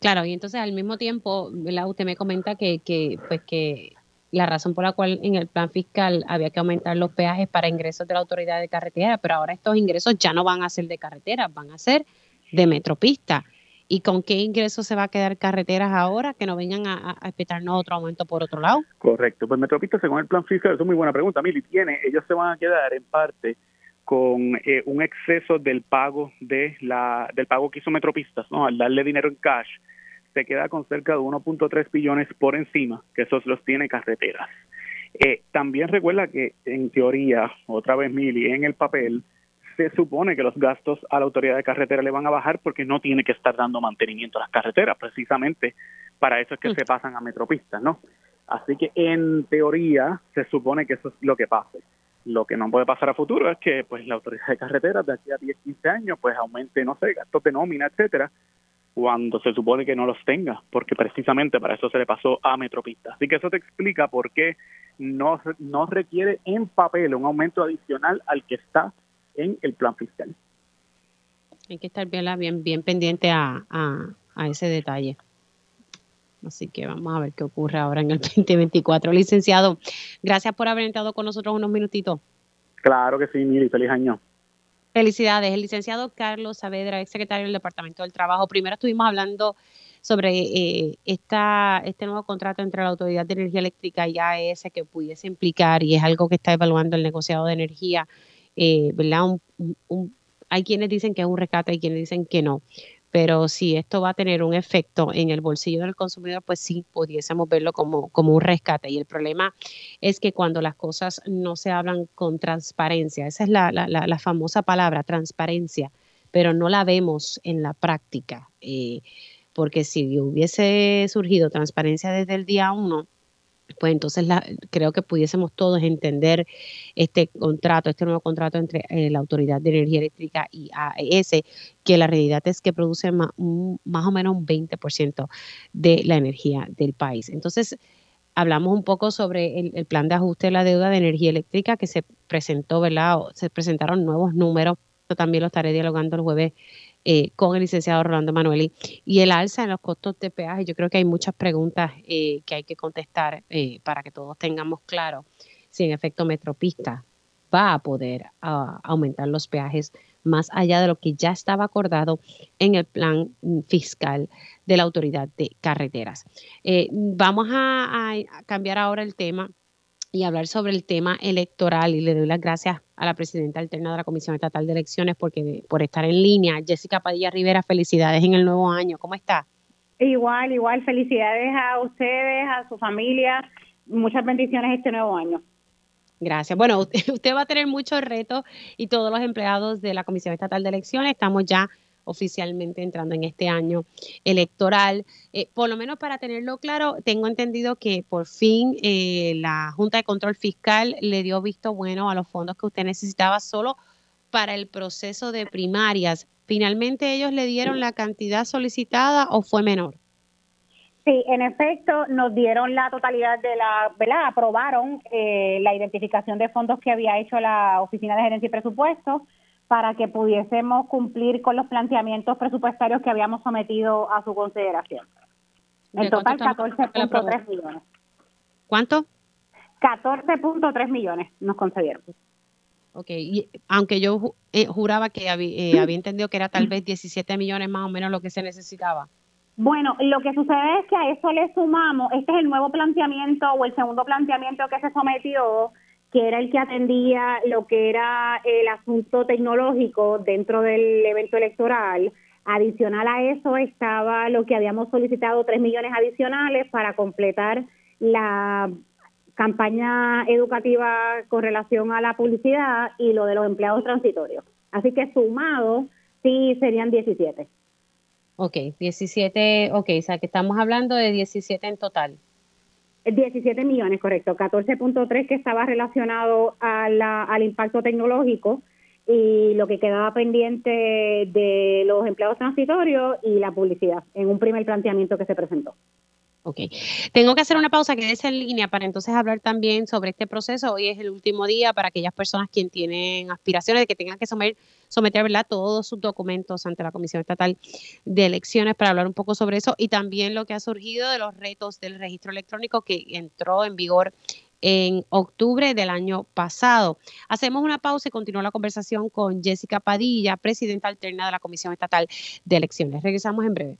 Claro, y entonces al mismo tiempo, usted me comenta que, que, pues que la razón por la cual en el plan fiscal había que aumentar los peajes para ingresos de la autoridad de carretera, pero ahora estos ingresos ya no van a ser de carretera, van a ser de metropista. ¿Y con qué ingresos se va a quedar carreteras ahora que no vengan a, a otro aumento por otro lado? Correcto, pues Metropista según el plan fiscal, eso es muy buena pregunta, Mili, tiene, ellos se van a quedar en parte con eh, un exceso del pago de la del pago que hizo Metropistas, ¿no? Al darle dinero en cash, se queda con cerca de 1.3 billones por encima, que esos los tiene carreteras. Eh, también recuerda que en teoría, otra vez Mili, en el papel, se supone que los gastos a la autoridad de carretera le van a bajar porque no tiene que estar dando mantenimiento a las carreteras, precisamente para eso es que se pasan a metropistas, ¿no? Así que en teoría se supone que eso es lo que pase. Lo que no puede pasar a futuro es que pues la autoridad de carreteras de aquí a 10, 15 años pues aumente, no sé, gastos de nómina, etcétera, cuando se supone que no los tenga, porque precisamente para eso se le pasó a Metropista. Así que eso te explica por qué no, no requiere en papel un aumento adicional al que está en el plan fiscal. Hay que estar bien, bien, bien pendiente a, a, ese detalle. Así que vamos a ver qué ocurre ahora en el 2024. Licenciado, gracias por haber entrado con nosotros unos minutitos. Claro que sí, Miri, feliz año. Felicidades. El licenciado Carlos Saavedra, ex secretario del Departamento del Trabajo. Primero estuvimos hablando sobre eh, esta, este nuevo contrato entre la Autoridad de Energía Eléctrica y AES que pudiese implicar, y es algo que está evaluando el negociado de energía, eh, ¿verdad? hay quienes dicen que es un rescate, hay quienes dicen que no. Pero si esto va a tener un efecto en el bolsillo del consumidor, pues sí, pudiésemos verlo como, como un rescate. Y el problema es que cuando las cosas no se hablan con transparencia, esa es la, la, la, famosa palabra, transparencia, pero no la vemos en la práctica. Eh, porque si hubiese surgido transparencia desde el día uno, pues entonces la, creo que pudiésemos todos entender este contrato, este nuevo contrato entre eh, la Autoridad de Energía Eléctrica y AES, que la realidad es que produce más, más o menos un 20% de la energía del país. Entonces, hablamos un poco sobre el, plan de ajuste de la deuda de energía eléctrica que se presentó, ¿verdad? Se presentaron nuevos números, Yo también lo estaré dialogando el jueves eh, con el licenciado Rolando Manueli. Y el alza en los costos de peaje, yo creo que hay muchas preguntas eh, que hay que contestar eh, para que todos tengamos claro si en efecto Metropista va a poder aumentar los peajes más allá de lo que ya estaba acordado en el plan fiscal de la Autoridad de Carreteras. vamos a cambiar ahora el tema y hablar sobre el tema electoral. Y le doy las gracias a la presidenta alterna de la Comisión Estatal de Elecciones porque, por estar en línea. Jessica Padilla Rivera, felicidades en el nuevo año. ¿Cómo está? Igual, igual. Felicidades a ustedes, a su familia. Muchas bendiciones este nuevo año. Gracias. Bueno, usted va a tener muchos retos y todos los empleados de la Comisión Estatal de Elecciones estamos ya oficialmente entrando en este año electoral. Eh, por lo menos para tenerlo claro, tengo entendido que por fin eh, la Junta de Control Fiscal le dio visto bueno a los fondos que usted necesitaba solo para el proceso de primarias. ¿Finalmente ellos le dieron la cantidad solicitada o fue menor? Sí, en efecto, nos dieron la totalidad de la, ¿verdad? Aprobaron eh, la identificación de fondos que había hecho la Oficina de Gerencia y Presupuesto para que pudiésemos cumplir con los planteamientos presupuestarios que habíamos sometido a su consideración. En total, 14.3 millones. ¿Cuánto? 14.3 millones nos concedieron. Ok, y aunque yo eh, juraba que eh, había entendido que era tal vez 17 millones más o menos lo que se necesitaba. Bueno, lo que sucede es que a eso le sumamos, este es el nuevo planteamiento o el segundo planteamiento que se sometió que era el que atendía lo que era el asunto tecnológico dentro del evento electoral. Adicional a eso estaba lo que habíamos solicitado, tres millones adicionales para completar la campaña educativa con relación a la publicidad y lo de los empleados transitorios. Así que sumado, sí serían 17. Ok, 17, ok, o sea que estamos hablando de 17 en total. 17 millones, correcto, 14.3 que estaba relacionado a la, al impacto tecnológico y lo que quedaba pendiente de los empleados transitorios y la publicidad en un primer planteamiento que se presentó. Ok. Tengo que hacer una pausa, quédese en línea para entonces hablar también sobre este proceso. Hoy es el último día para aquellas personas quien tienen aspiraciones de que tengan que someter, someter ¿verdad? todos sus documentos ante la Comisión Estatal de Elecciones para hablar un poco sobre eso y también lo que ha surgido de los retos del registro electrónico que entró en vigor en octubre del año pasado. Hacemos una pausa y continúa la conversación con Jessica Padilla, presidenta alterna de la Comisión Estatal de Elecciones. Regresamos en breve.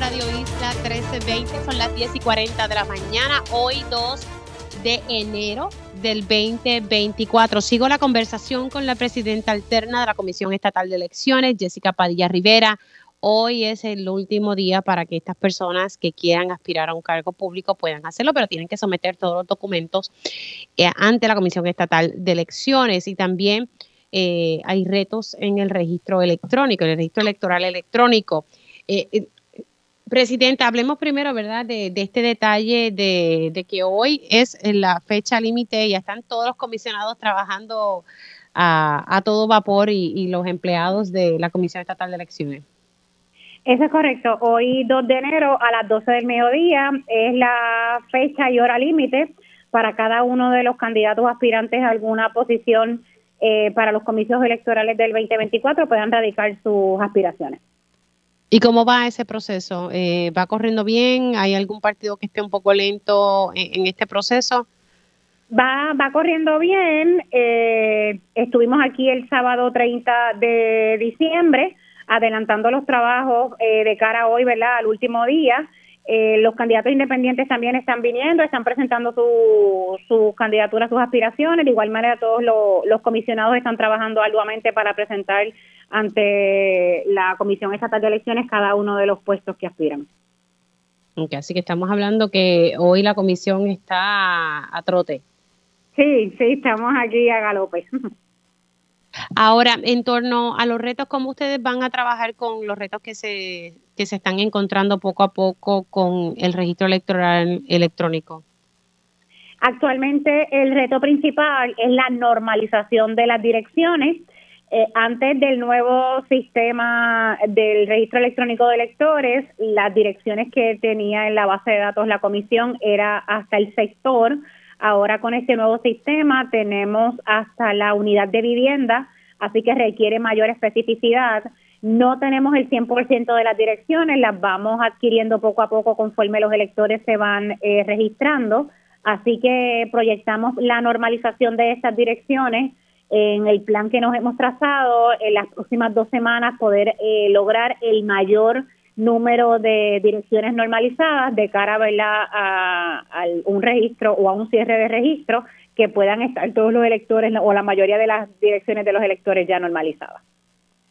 Radio Isla 1320, son las 10 y 40 de la mañana, hoy 2 de enero del 2024. Sigo la conversación con la presidenta alterna de la Comisión Estatal de Elecciones, Jessica Padilla Rivera. Hoy es el último día para que estas personas que quieran aspirar a un cargo público puedan hacerlo, pero tienen que someter todos los documentos eh, ante la Comisión Estatal de Elecciones y también eh, hay retos en el registro electrónico, en el registro electoral electrónico. Eh, Presidenta, hablemos primero, ¿verdad?, de, este detalle de, que hoy es la fecha límite, ya están todos los comisionados trabajando a, todo vapor y, los empleados de la Comisión Estatal de Elecciones. Eso es correcto. Hoy, 2 de enero, a las 12 del mediodía, es la fecha y hora límite para cada uno de los candidatos aspirantes a alguna posición eh, para los comicios electorales del 2024 puedan radicar sus aspiraciones. ¿Y cómo va ese proceso? Eh, ¿Va corriendo bien? ¿Hay algún partido que esté un poco lento en, este proceso? Va, va corriendo bien. Eh, estuvimos aquí el sábado 30 de diciembre adelantando los trabajos eh, de cara a hoy, ¿verdad? Al último día. Los candidatos independientes también están viniendo, están presentando sus su candidaturas, sus aspiraciones. De igual manera, todos los comisionados están trabajando arduamente para presentar ante la Comisión Estatal de Elecciones cada uno de los puestos que aspiran. así que estamos hablando que hoy la comisión está a, trote. Sí, sí, estamos aquí a galope. Ahora, en torno a los retos, ¿cómo ustedes van a trabajar con los retos que se, que se están encontrando poco a poco con el registro electoral electrónico? Actualmente el reto principal es la normalización de las direcciones eh, antes del nuevo sistema del registro electrónico de electores, las direcciones que tenía en la base de datos la comisión era hasta el sector. Ahora con este nuevo sistema tenemos hasta la unidad de vivienda, así que requiere mayor especificidad. No tenemos el 100% de las direcciones, las vamos adquiriendo poco a poco conforme los electores se van eh, registrando. Así que proyectamos la normalización de estas direcciones en el plan que nos hemos trazado en las próximas dos semanas poder eh, lograr el mayor número de direcciones normalizadas de cara a, a, un registro o a un cierre de registro que puedan estar todos los electores o la mayoría de las direcciones de los electores ya normalizadas.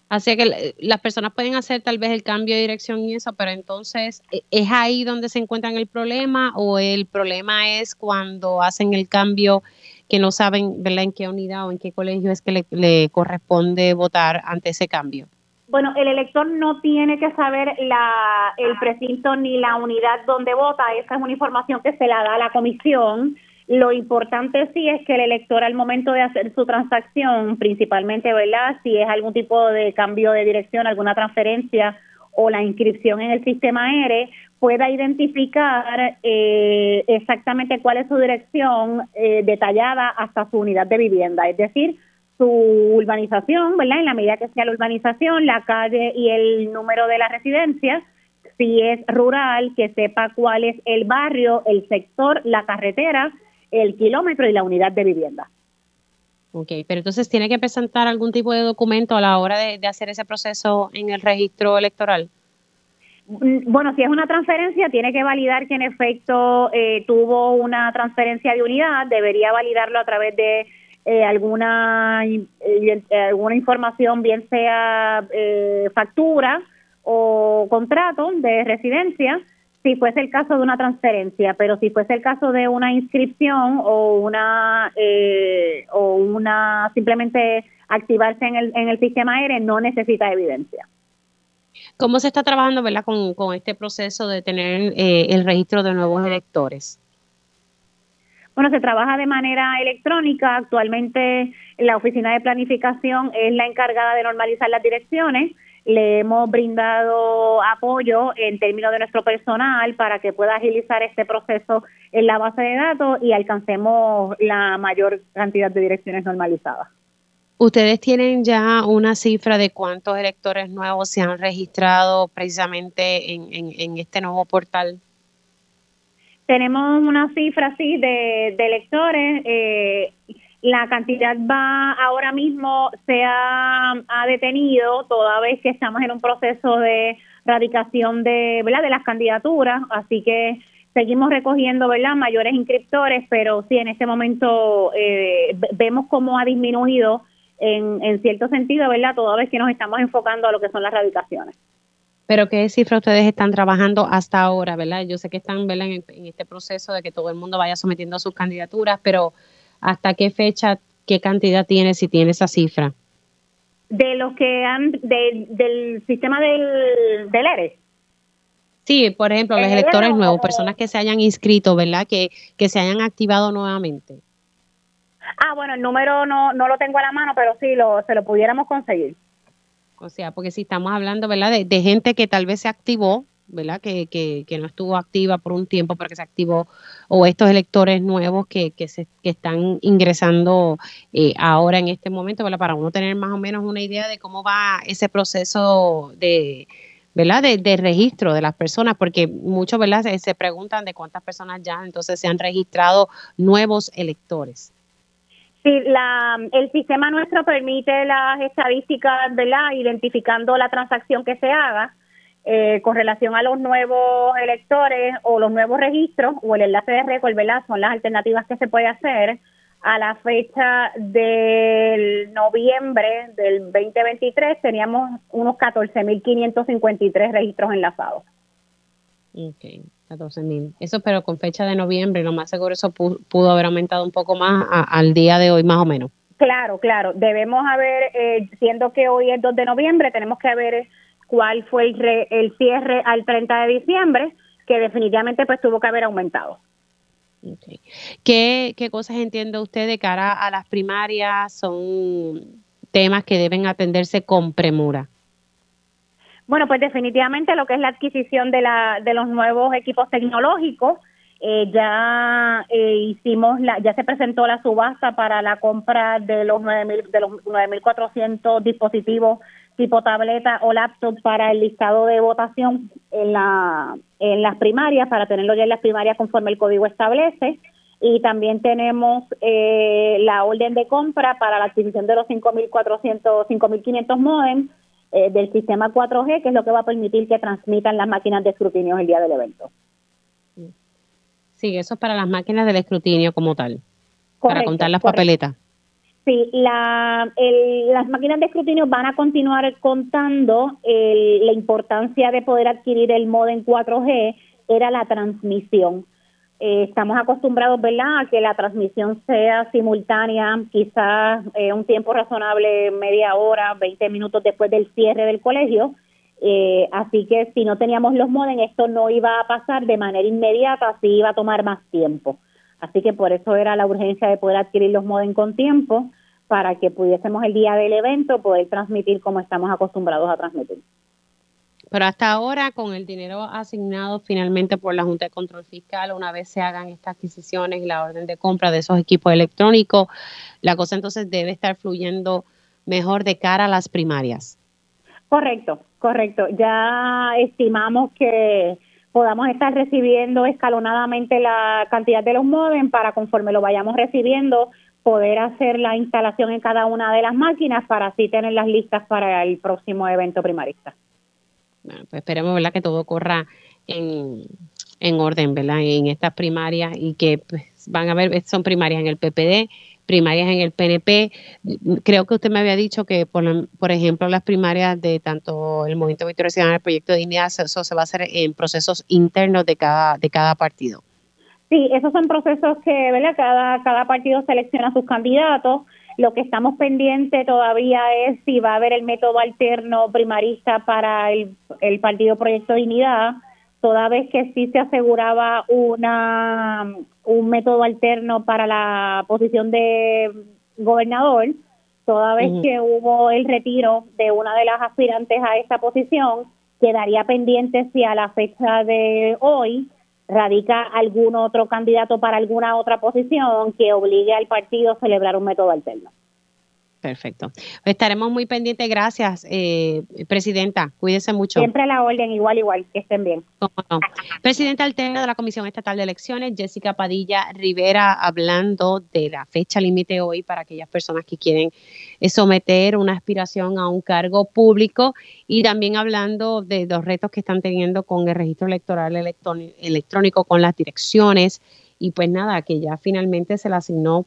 Así que las personas pueden hacer tal vez el cambio de dirección y eso, pero entonces, ¿e, ¿es ahí donde se encuentran el problema o el problema es cuando hacen el cambio que no saben ¿verdad? en qué unidad o en qué colegio es que le, corresponde votar ante ese cambio? Bueno, el elector no tiene que saber la, el precinto ni la unidad donde vota, esa es una información que se la da a la comisión. Lo importante sí es que el elector al momento de hacer su transacción, principalmente, ¿verdad? Si es algún tipo de cambio de dirección, alguna transferencia o la inscripción en el sistema ERE, pueda identificar eh, exactamente cuál es su dirección eh, detallada hasta su unidad de vivienda, es decir, su urbanización, ¿verdad? En la medida que sea la urbanización, la calle y el número de la residencia, si es rural, que sepa cuál es el barrio, el sector, la carretera, el kilómetro y la unidad de vivienda. Ok, pero entonces tiene que presentar algún tipo de documento a la hora de hacer ese proceso en el registro electoral. Mm, bueno, si es una transferencia, tiene que validar que en efecto eh, tuvo una transferencia de unidad, debería validarlo a través de eh, alguna, eh, alguna información, bien sea factura o contrato de residencia, si fuese el caso de una transferencia, pero si fuese el caso de una inscripción o una o una simplemente activarse en el, en el sistema aéreo, no necesita evidencia. ¿Cómo se está trabajando ¿verdad? Con, con este proceso de tener eh, el registro de nuevos electores? Bueno, se trabaja de manera electrónica. Actualmente la Oficina de Planificación es la encargada de normalizar las direcciones. le hemos brindado apoyo en términos de nuestro personal para que pueda agilizar este proceso en la base de datos y alcancemos la mayor cantidad de direcciones normalizadas. ¿Ustedes tienen ya una cifra de cuántos electores nuevos se han registrado precisamente en, este nuevo portal? Tenemos una cifra, sí, de, electores. Eh, la cantidad va ahora mismo se ha, detenido toda vez que estamos en un proceso de radicación de, ¿verdad? de las candidaturas, así que seguimos recogiendo ¿verdad? mayores inscriptores, pero sí en este momento eh, vemos cómo ha disminuido en, en cierto sentido, ¿verdad? Toda vez que nos estamos enfocando a lo que son las radicaciones. Pero ¿qué cifra ustedes están trabajando hasta ahora, verdad? Yo sé que están ¿verdad? En, este proceso de que todo el mundo vaya sometiendo sus candidaturas, pero ¿hasta qué fecha, qué cantidad tiene, si tiene esa cifra? De los que han, del sistema del, del ERE. Sí, por ejemplo, los electores nuevos, personas que se hayan inscrito, ¿verdad? Que, que se hayan activado nuevamente. Ah, bueno, el número no, no lo tengo a la mano, pero sí lo, se lo pudiéramos conseguir. O sea, porque si estamos hablando, ¿verdad? De, gente que tal vez se activó, ¿verdad? Que, que, que, no estuvo activa por un tiempo, pero que se activó, o estos electores nuevos que, que, se, que están ingresando eh, ahora en este momento, ¿verdad? Para uno tener más o menos una idea de cómo va ese proceso de, ¿verdad? De, de, registro de las personas, porque muchos, ¿verdad? Se, se, preguntan de cuántas personas ya entonces se han registrado nuevos electores. Sí, la, el sistema nuestro permite las estadísticas, ¿verdad? Identificando la transacción que se haga eh, con relación a los nuevos electores o los nuevos registros o el enlace de récord, ¿verdad? Son las alternativas que se puede hacer a la fecha del noviembre del 2023 teníamos unos 14.553 registros enlazados. Okay. 14 mil. Eso, pero con fecha de noviembre, lo más seguro eso pudo, haber aumentado un poco más al día de hoy, más o menos. Claro, claro. Debemos haber, eh, siendo que hoy es 2 de noviembre, tenemos que ver cuál fue el, el cierre al 30 de diciembre, que definitivamente pues tuvo que haber aumentado. Okay. ¿Qué, ¿Qué cosas entiende usted de cara a las primarias? ¿Son temas que deben atenderse con premura? Bueno, pues definitivamente lo que es la adquisición de, la, de los nuevos equipos tecnológicos, eh, ya eh, hicimos la, ya se presentó la subasta para la compra de los 9.000 de los 9.400 dispositivos tipo tableta o laptop para el listado de votación en la en las primarias para tenerlo ya en las primarias conforme el código establece. Y también tenemos eh, la orden de compra para la adquisición de los 5.400 5.500 modems eh, del sistema 4G, que es lo que va a permitir que transmitan las máquinas de escrutinio el día del evento. Sí, eso es para las máquinas del escrutinio como tal, para contar las papeletas. Sí, la, las máquinas de escrutinio van a continuar contando la importancia de poder adquirir el modem 4G, era la transmisión. Eh, estamos acostumbrados, ¿verdad?, a que la transmisión sea simultánea, quizás eh, un tiempo razonable, media hora, 20 minutos después del cierre del colegio. Eh, así que si no teníamos los modem, esto no iba a pasar de manera inmediata, así iba a tomar más tiempo. Así que por eso era la urgencia de poder adquirir los modem con tiempo para que pudiésemos el día del evento poder transmitir como estamos acostumbrados a transmitir. Pero hasta ahora, con el dinero asignado finalmente por la Junta de Control Fiscal, una vez se hagan estas adquisiciones y la orden de compra de esos equipos electrónicos, la cosa entonces debe estar fluyendo mejor de cara a las primarias. Correcto, correcto. Ya estimamos que podamos estar recibiendo escalonadamente la cantidad de los móviles para conforme lo vayamos recibiendo poder hacer la instalación en cada una de las máquinas para así tener las listas para el próximo evento primarista. Bueno, pues esperemos, ¿verdad? Que todo corra en, en orden, ¿verdad? En estas primarias y que pues, van a ver, son primarias en el PPD, primarias en el PNP. Creo que usted me había dicho que, por, por ejemplo, las primarias de tanto el Movimiento Victoria Ciudadana el Proyecto de Dignidad, eso se va a hacer en procesos internos de cada, de cada partido. Sí, esos son procesos que, ¿verdad? Cada, cada partido selecciona sus candidatos lo que estamos pendientes todavía es si va a haber el método alterno primarista para el, Partido Proyecto Dignidad, toda vez que sí se aseguraba una un método alterno para la posición de gobernador, toda vez que hubo el retiro de una de las aspirantes a esta posición, quedaría pendiente si a la fecha de hoy radica algún otro candidato para alguna otra posición que obligue al partido a celebrar un método alterno. Perfecto. Estaremos muy pendientes. Gracias, eh, Presidenta. Cuídese mucho. Siempre la orden, igual, igual. Que estén bien. Presidenta alterna de la Comisión Estatal de Elecciones, Jessica Padilla Rivera, hablando de la fecha límite hoy para aquellas personas que quieren eh, someter una aspiración a un cargo público y también hablando de los retos que están teniendo con el registro electoral electrónico, con las direcciones. Y pues nada, que ya finalmente se le asignó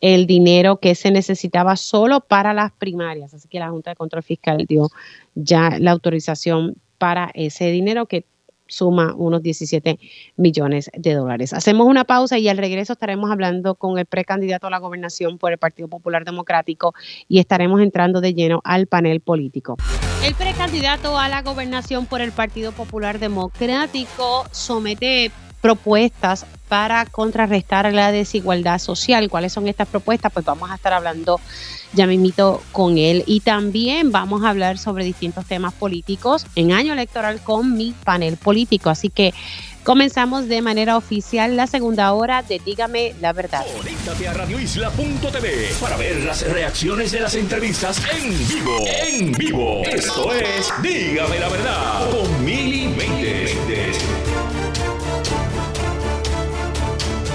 el dinero que se necesitaba solo para las primarias. Así que la Junta de Control Fiscal dio ya la autorización para ese dinero que suma unos 17 millones de dólares. Hacemos una pausa y al regreso estaremos hablando con el precandidato a la gobernación por el Partido Popular Democrático y estaremos entrando de lleno al panel político. El precandidato a la gobernación por el Partido Popular Democrático somete propuestas para contrarrestar la desigualdad social. ¿Cuáles son estas propuestas? Pues vamos a estar hablando ya mismito con él y también vamos a hablar sobre distintos temas políticos en año electoral con mi panel político. Así que comenzamos de manera oficial la segunda hora de Dígame la verdad. Conéctate a radioisla.tv para ver las reacciones de las entrevistas en vivo. En vivo. Esto es Dígame la verdad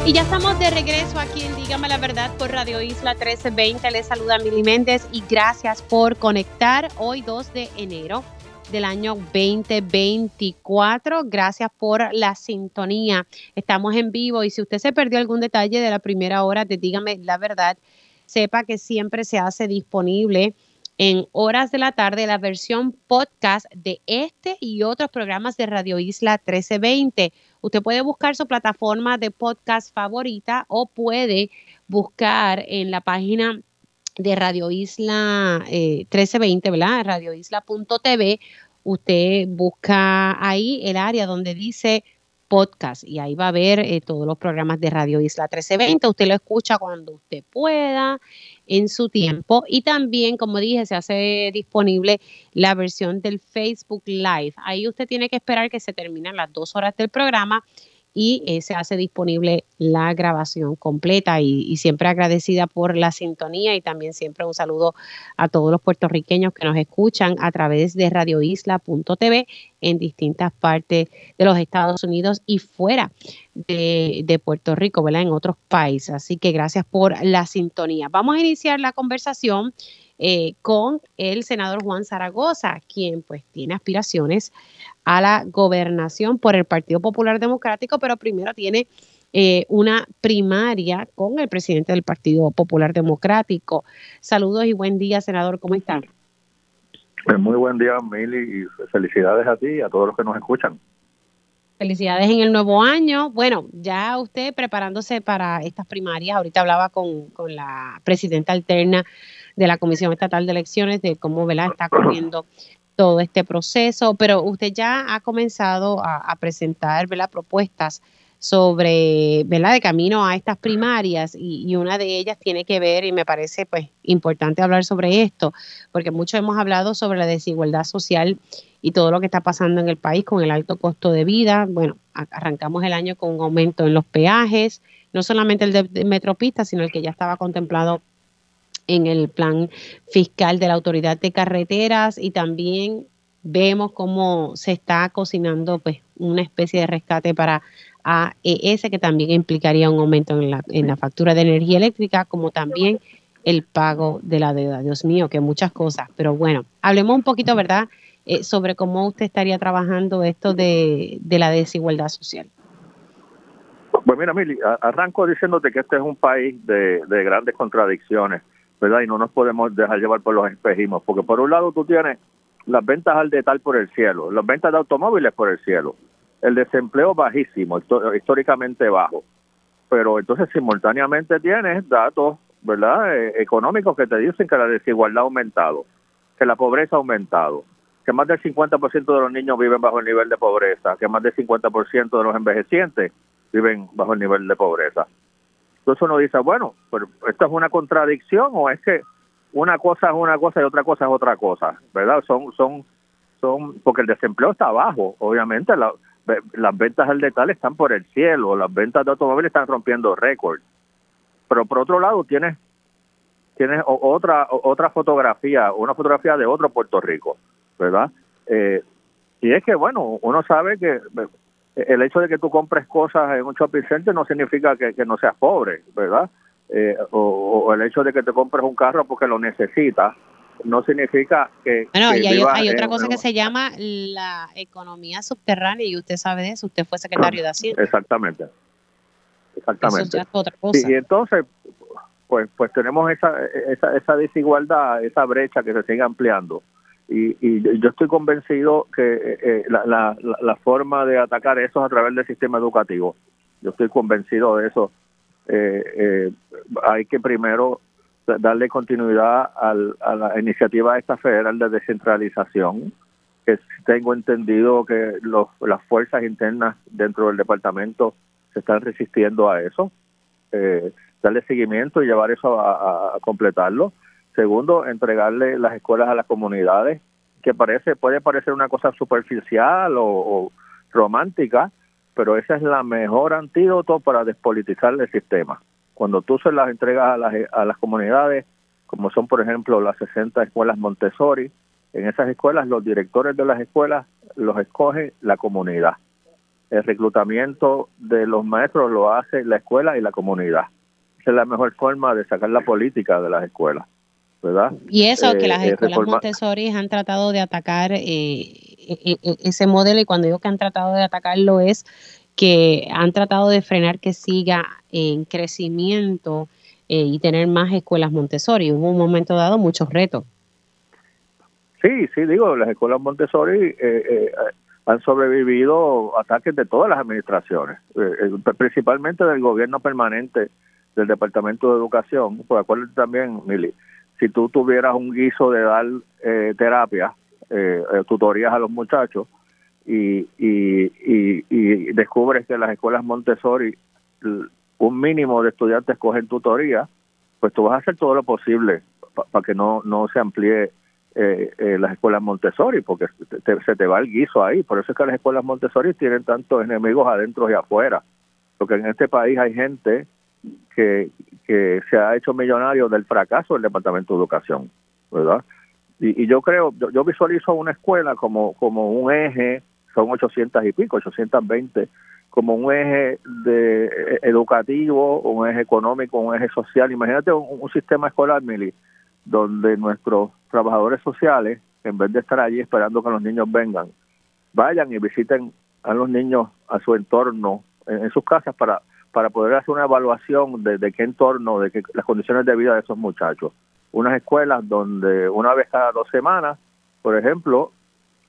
Y ya estamos de regreso aquí en Dígame la Verdad por Radio Isla 1320. Les saluda Mili Méndez y gracias por conectar hoy 2 de enero del año 2024. Gracias por la sintonía. Estamos en vivo y si usted se perdió algún detalle de la primera hora de Dígame la Verdad, sepa que siempre se hace disponible en horas de la tarde la versión podcast de este y otros programas de Radio Isla 1320 Usted puede buscar su plataforma de podcast favorita o puede buscar en la página de Radio Isla 1320, eh, ¿verdad? Radioisla.tv. Usted busca ahí el área donde dice podcast y ahí va a ver eh, todos los programas de Radio Isla 1320. Usted lo escucha cuando usted pueda en su tiempo. Y también, como dije, se hace disponible la versión del Facebook Live. Ahí usted tiene que esperar que se terminen las dos horas del programa y eh, se hace disponible la grabación completa y, siempre agradecida por la sintonía y también siempre un saludo a todos los puertorriqueños que nos escuchan a través de radioisla.tv en distintas partes de los Estados Unidos y fuera de, de, Puerto Rico, ¿verdad? En otros países. Así que gracias por la sintonía. Vamos a iniciar la conversación eh, con el senador Juan Zaragoza, quien pues tiene aspiraciones a la gobernación por el Partido Popular Democrático, pero primero tiene eh, una primaria con el presidente del Partido Popular Democrático. Saludos y buen día, senador, ¿cómo están? Pues muy buen día, Mili, y felicidades a ti y a todos los que nos escuchan. Felicidades en el nuevo año. Bueno, ya usted preparándose para estas primarias, ahorita hablaba con, con la presidenta alterna de la Comisión Estatal de Elecciones, de cómo está corriendo todo este proceso, pero usted ya ha comenzado a, presentar propuestas sobre, ¿verdad?, de camino a estas primarias y, una de ellas tiene que ver, y me parece pues importante hablar sobre esto, porque mucho hemos hablado sobre la desigualdad social y todo lo que está pasando en el país con el alto costo de vida. Bueno, arrancamos el año con un aumento en los peajes, no solamente el de Metropista, sino el que ya estaba contemplado en el plan fiscal de la Autoridad de Carreteras y también vemos cómo se está cocinando pues una especie de rescate para AES que también implicaría un aumento en la, en la factura de energía eléctrica como también el pago de la deuda. Dios mío, que muchas cosas. Pero bueno, hablemos un poquito, ¿verdad?, eh, sobre cómo usted estaría trabajando esto de, de la desigualdad social. Pues mira, Mili, arranco diciéndote que este es un país de, de grandes contradicciones. ¿Verdad? Y no nos podemos dejar llevar por los espejismos, porque por un lado tú tienes las ventas al detal por el cielo, las ventas de automóviles por el cielo, el desempleo bajísimo, históricamente bajo, pero entonces simultáneamente tienes datos, ¿verdad?, eh, económicos que te dicen que la desigualdad ha aumentado, que la pobreza ha aumentado, que más del 50% de los niños viven bajo el nivel de pobreza, que más del 50% de los envejecientes viven bajo el nivel de pobreza. Entonces uno dice, bueno, pero ¿esto es una contradicción o es que una cosa es una cosa y otra cosa es otra cosa, ¿verdad? Son, son, son, porque el desempleo está bajo, obviamente las ventas al detalle están por el cielo, las ventas de automóviles están rompiendo récords. Pero por otro lado tienes, tienes otra, otra fotografía, una fotografía de otro Puerto Rico, ¿verdad? Eh, y es que, bueno, uno sabe que el hecho de que tú compres cosas en un shopping center no significa que, no seas pobre, ¿verdad? Eh, o, el hecho de que te compres un carro porque lo necesitas no significa que... Bueno, y hay, otra cosa que se llama la economía subterránea y usted sabe de eso, usted fue secretario de Hacienda. Exactamente. Exactamente. otra cosa. y entonces, pues, pues tenemos esa, esa, esa desigualdad, esa brecha que se sigue ampliando y, yo estoy convencido que eh, eh, la, la, forma de atacar eso es a través del sistema educativo. Yo estoy convencido de eso. Eh, hay que primero darle continuidad al, a la iniciativa esta federal de descentralización, que tengo entendido que los, las fuerzas internas dentro del departamento se están resistiendo a eso. darle seguimiento y llevar eso a completarlo Segundo, entregarle las escuelas a las comunidades, que parece puede parecer una cosa superficial o, romántica, pero esa es la mejor antídoto para despolitizar el sistema. Cuando tú se las entregas a las, a las comunidades, como son por ejemplo las 60 escuelas Montessori, en esas escuelas los directores de las escuelas los escoge la comunidad. El reclutamiento de los maestros lo hace la escuela y la comunidad. Esa es la mejor forma de sacar la política de las escuelas. Y eso, que las eh, escuelas Montessori han tratado de atacar eh, e, e, ese modelo y cuando digo que han tratado de atacarlo es que han tratado de frenar que siga en crecimiento eh, y tener más escuelas Montessori. Hubo un momento dado muchos retos. Sí, sí, digo, las escuelas Montessori han sobrevivido ataques de todas las administraciones, principalmente del gobierno permanente del Departamento de Educación. Pues acuérdate también, Mili, si tú tuvieras un guiso de dar eh, terapia, eh, eh, tutorías a los muchachos, y, y, descubres que las escuelas Montessori un mínimo de estudiantes cogen tutoría, pues tú vas a hacer todo lo posible para que no, no se amplíe las escuelas Montessori, porque se te va el guiso ahí. Por eso es que las escuelas Montessori tienen tantos enemigos adentro y afuera. Porque en este país hay gente que, que se ha hecho millonario del fracaso del Departamento de Educación, ¿verdad? Y, yo creo, yo, visualizo una escuela como, como un eje, son 800 y pico, 820, como un eje de eh, educativo, un eje económico, un eje social. Imagínate un, sistema escolar, Mili, donde nuestros trabajadores sociales, en vez de estar allí esperando que los niños vengan, vayan y visiten a los niños a su entorno en sus casas para para poder hacer una evaluación de, qué entorno, de qué, las condiciones de vida de esos muchachos. Unas escuelas donde una vez cada dos semanas, por ejemplo,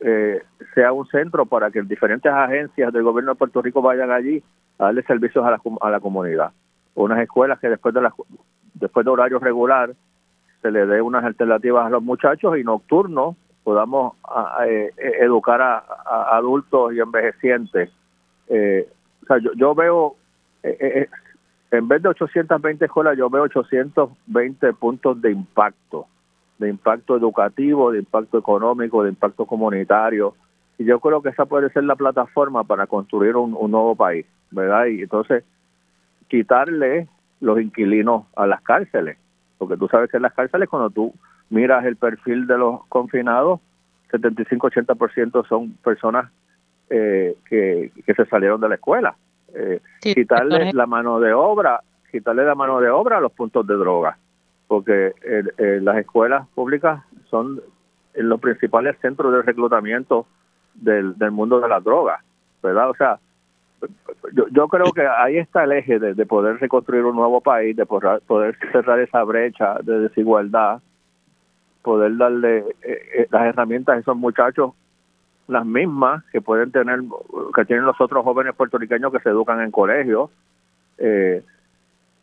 eh, sea un centro para que diferentes agencias del gobierno de Puerto Rico vayan allí a darle servicios a la, a la comunidad. Unas escuelas que después de la, después de horario regular se le dé unas alternativas a los muchachos y nocturnos podamos eh, educar a, adultos y envejecientes. Eh, o sea, yo, yo veo eh, eh, eh, en vez de 820 escuelas, yo veo 820 puntos de impacto, de impacto educativo, de impacto económico, de impacto comunitario. Y yo creo que esa puede ser la plataforma para construir un, nuevo país, ¿verdad? Y entonces, quitarle los inquilinos a las cárceles, porque tú sabes que en las cárceles, cuando tú miras el perfil de los confinados, 75-80% son personas que, que se salieron de la escuela eh, quitarle la mano de obra, quitarle la mano de obra a los puntos de droga, porque las escuelas públicas son los principales centros de reclutamiento del, mundo de la droga, ¿verdad? O sea, yo, yo creo que ahí está el eje de, poder reconstruir un nuevo país, de poder, cerrar esa brecha de desigualdad, poder darle eh, eh, las herramientas a esos muchachos las mismas que pueden tener, que tienen los otros jóvenes puertorriqueños que se educan en colegios. Eh,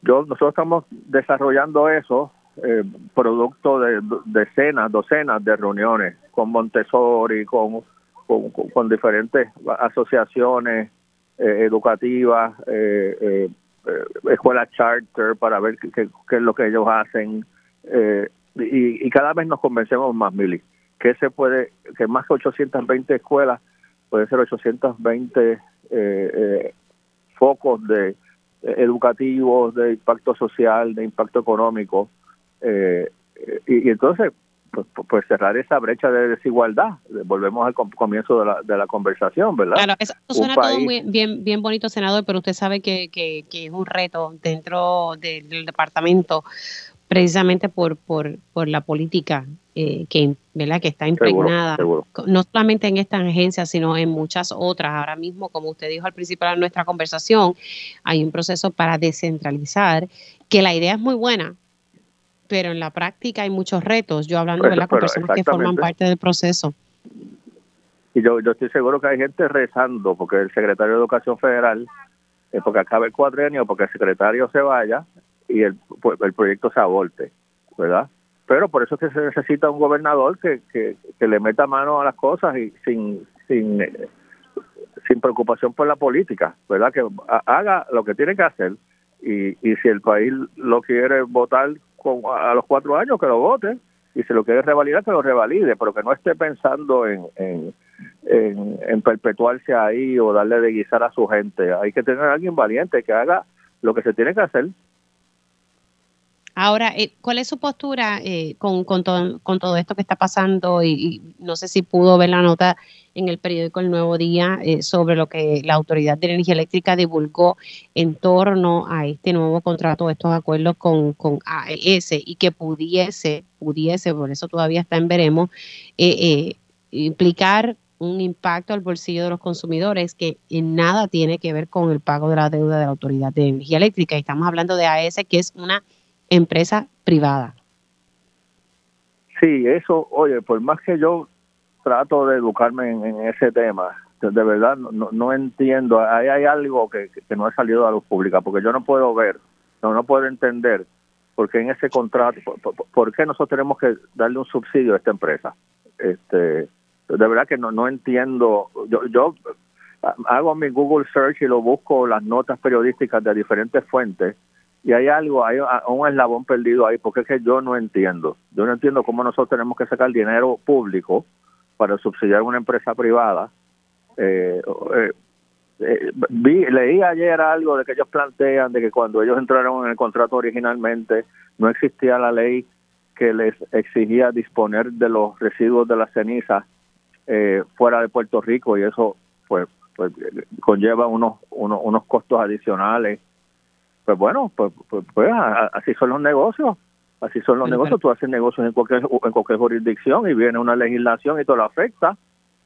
yo, nosotros estamos desarrollando eso, eh, producto de decenas, docenas de reuniones con Montessori, con, con, diferentes asociaciones eh, educativas, escuelas charter para ver qué, qué, es lo que ellos hacen. y, cada vez nos convencemos más, Mili, que se puede, que más que 820 escuelas, puede ser 820 eh, eh, focos de eh, educativos, de impacto social, de impacto económico, y, entonces pues, pues, cerrar esa brecha de desigualdad. Volvemos al comienzo de la, de la conversación, ¿verdad? Claro, eso suena todo muy, bien, bien bonito, senador, pero usted sabe que, que, que es un reto dentro del departamento precisamente por, por, por la política eh, que, ¿verdad? que está impregnada, no solamente en esta agencia, sino en muchas otras. Ahora mismo, como usted dijo al principio de nuestra conversación, hay un proceso para descentralizar, que la idea es muy buena, pero en la práctica hay muchos retos. Yo hablando de con personas que forman parte del proceso. Y yo, yo estoy seguro que hay gente rezando porque el secretario de Educación Federal, eh, porque acabe el cuadrenio, porque el secretario se vaya, y el, pues, el proyecto se aborte, ¿verdad? Pero por eso es que se necesita un gobernador que, que, le meta mano a las cosas y sin, sin, sin preocupación por la política, ¿verdad? Que haga lo que tiene que hacer y, y si el país lo quiere votar con, a los cuatro años, que lo vote y si lo quiere revalidar, que lo revalide, pero que no esté pensando en, en, en, en perpetuarse ahí o darle de guisar a su gente. Hay que tener a alguien valiente que haga lo que se tiene que hacer Ahora, eh, ¿cuál es su postura eh, con, con, todo, con todo esto que está pasando? Y, no sé si pudo ver la nota en el periódico El Nuevo Día eh, sobre lo que la Autoridad de Energía Eléctrica divulgó en torno a este nuevo contrato, estos acuerdos con, con AES y que pudiese, pudiese, por eso todavía está en veremos, implicar un impacto al bolsillo de los consumidores que en nada tiene que ver con el pago de la deuda de la Autoridad de Energía Eléctrica. Y estamos hablando de AES, que es una empresa privada. Sí, eso, oye, por más que yo trato de educarme en, ese tema, de, verdad no, no, entiendo, ahí hay algo que, no ha salido a la luz pública, porque yo no puedo ver, no, no puedo entender por qué en ese contrato, por, qué nosotros tenemos que darle un subsidio a esta empresa. Este, de verdad que no, no entiendo, yo, yo hago mi Google search y lo busco las notas periodísticas de diferentes fuentes y hay algo, hay un eslabón perdido ahí, porque es que yo no entiendo. Yo no entiendo cómo nosotros tenemos que sacar dinero público para subsidiar una empresa privada. Eh, eh, eh, vi, leí ayer algo de que ellos plantean de que cuando ellos entraron en el contrato originalmente no existía la ley que les exigía disponer de los residuos de las cenizas fuera de Puerto Rico y eso pues, pues conlleva unos, unos, unos costos adicionales pues bueno, pues, pues, pues así son los negocios. Así son los negocios. Tú haces negocios en cualquier, en cualquier jurisdicción y viene una legislación y todo lo afecta.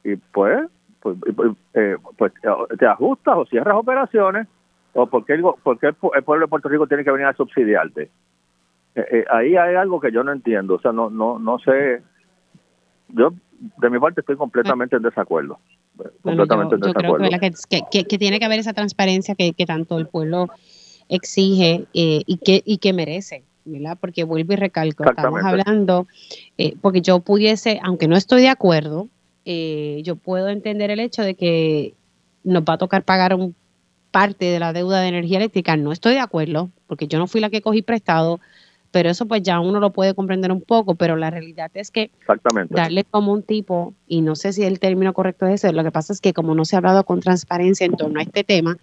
Y pues, pues, pues, eh, pues te ajustas o cierras operaciones. ¿O porque el, porque el, pueblo de Puerto Rico tiene que venir a subsidiarte? Eh, eh, ahí hay algo que yo no entiendo. O sea, no, no, no sé. Yo, de mi parte, estoy completamente en desacuerdo. completamente en desacuerdo. Creo que, que, tiene que haber esa transparencia que, que tanto el pueblo exige eh, y, que, y que merece. ¿verdad? Porque vuelvo y recalco, estamos hablando, eh, porque yo pudiese, aunque no estoy de acuerdo, eh, yo puedo entender el hecho de que nos va a tocar pagar un parte de la deuda de energía eléctrica. No estoy de acuerdo, porque yo no fui la que cogí prestado, pero eso pues ya uno lo puede comprender un poco, pero la realidad es que darle como un tipo, y no sé si el término correcto es ese, lo que pasa es que como no se ha hablado con transparencia en torno a este tema,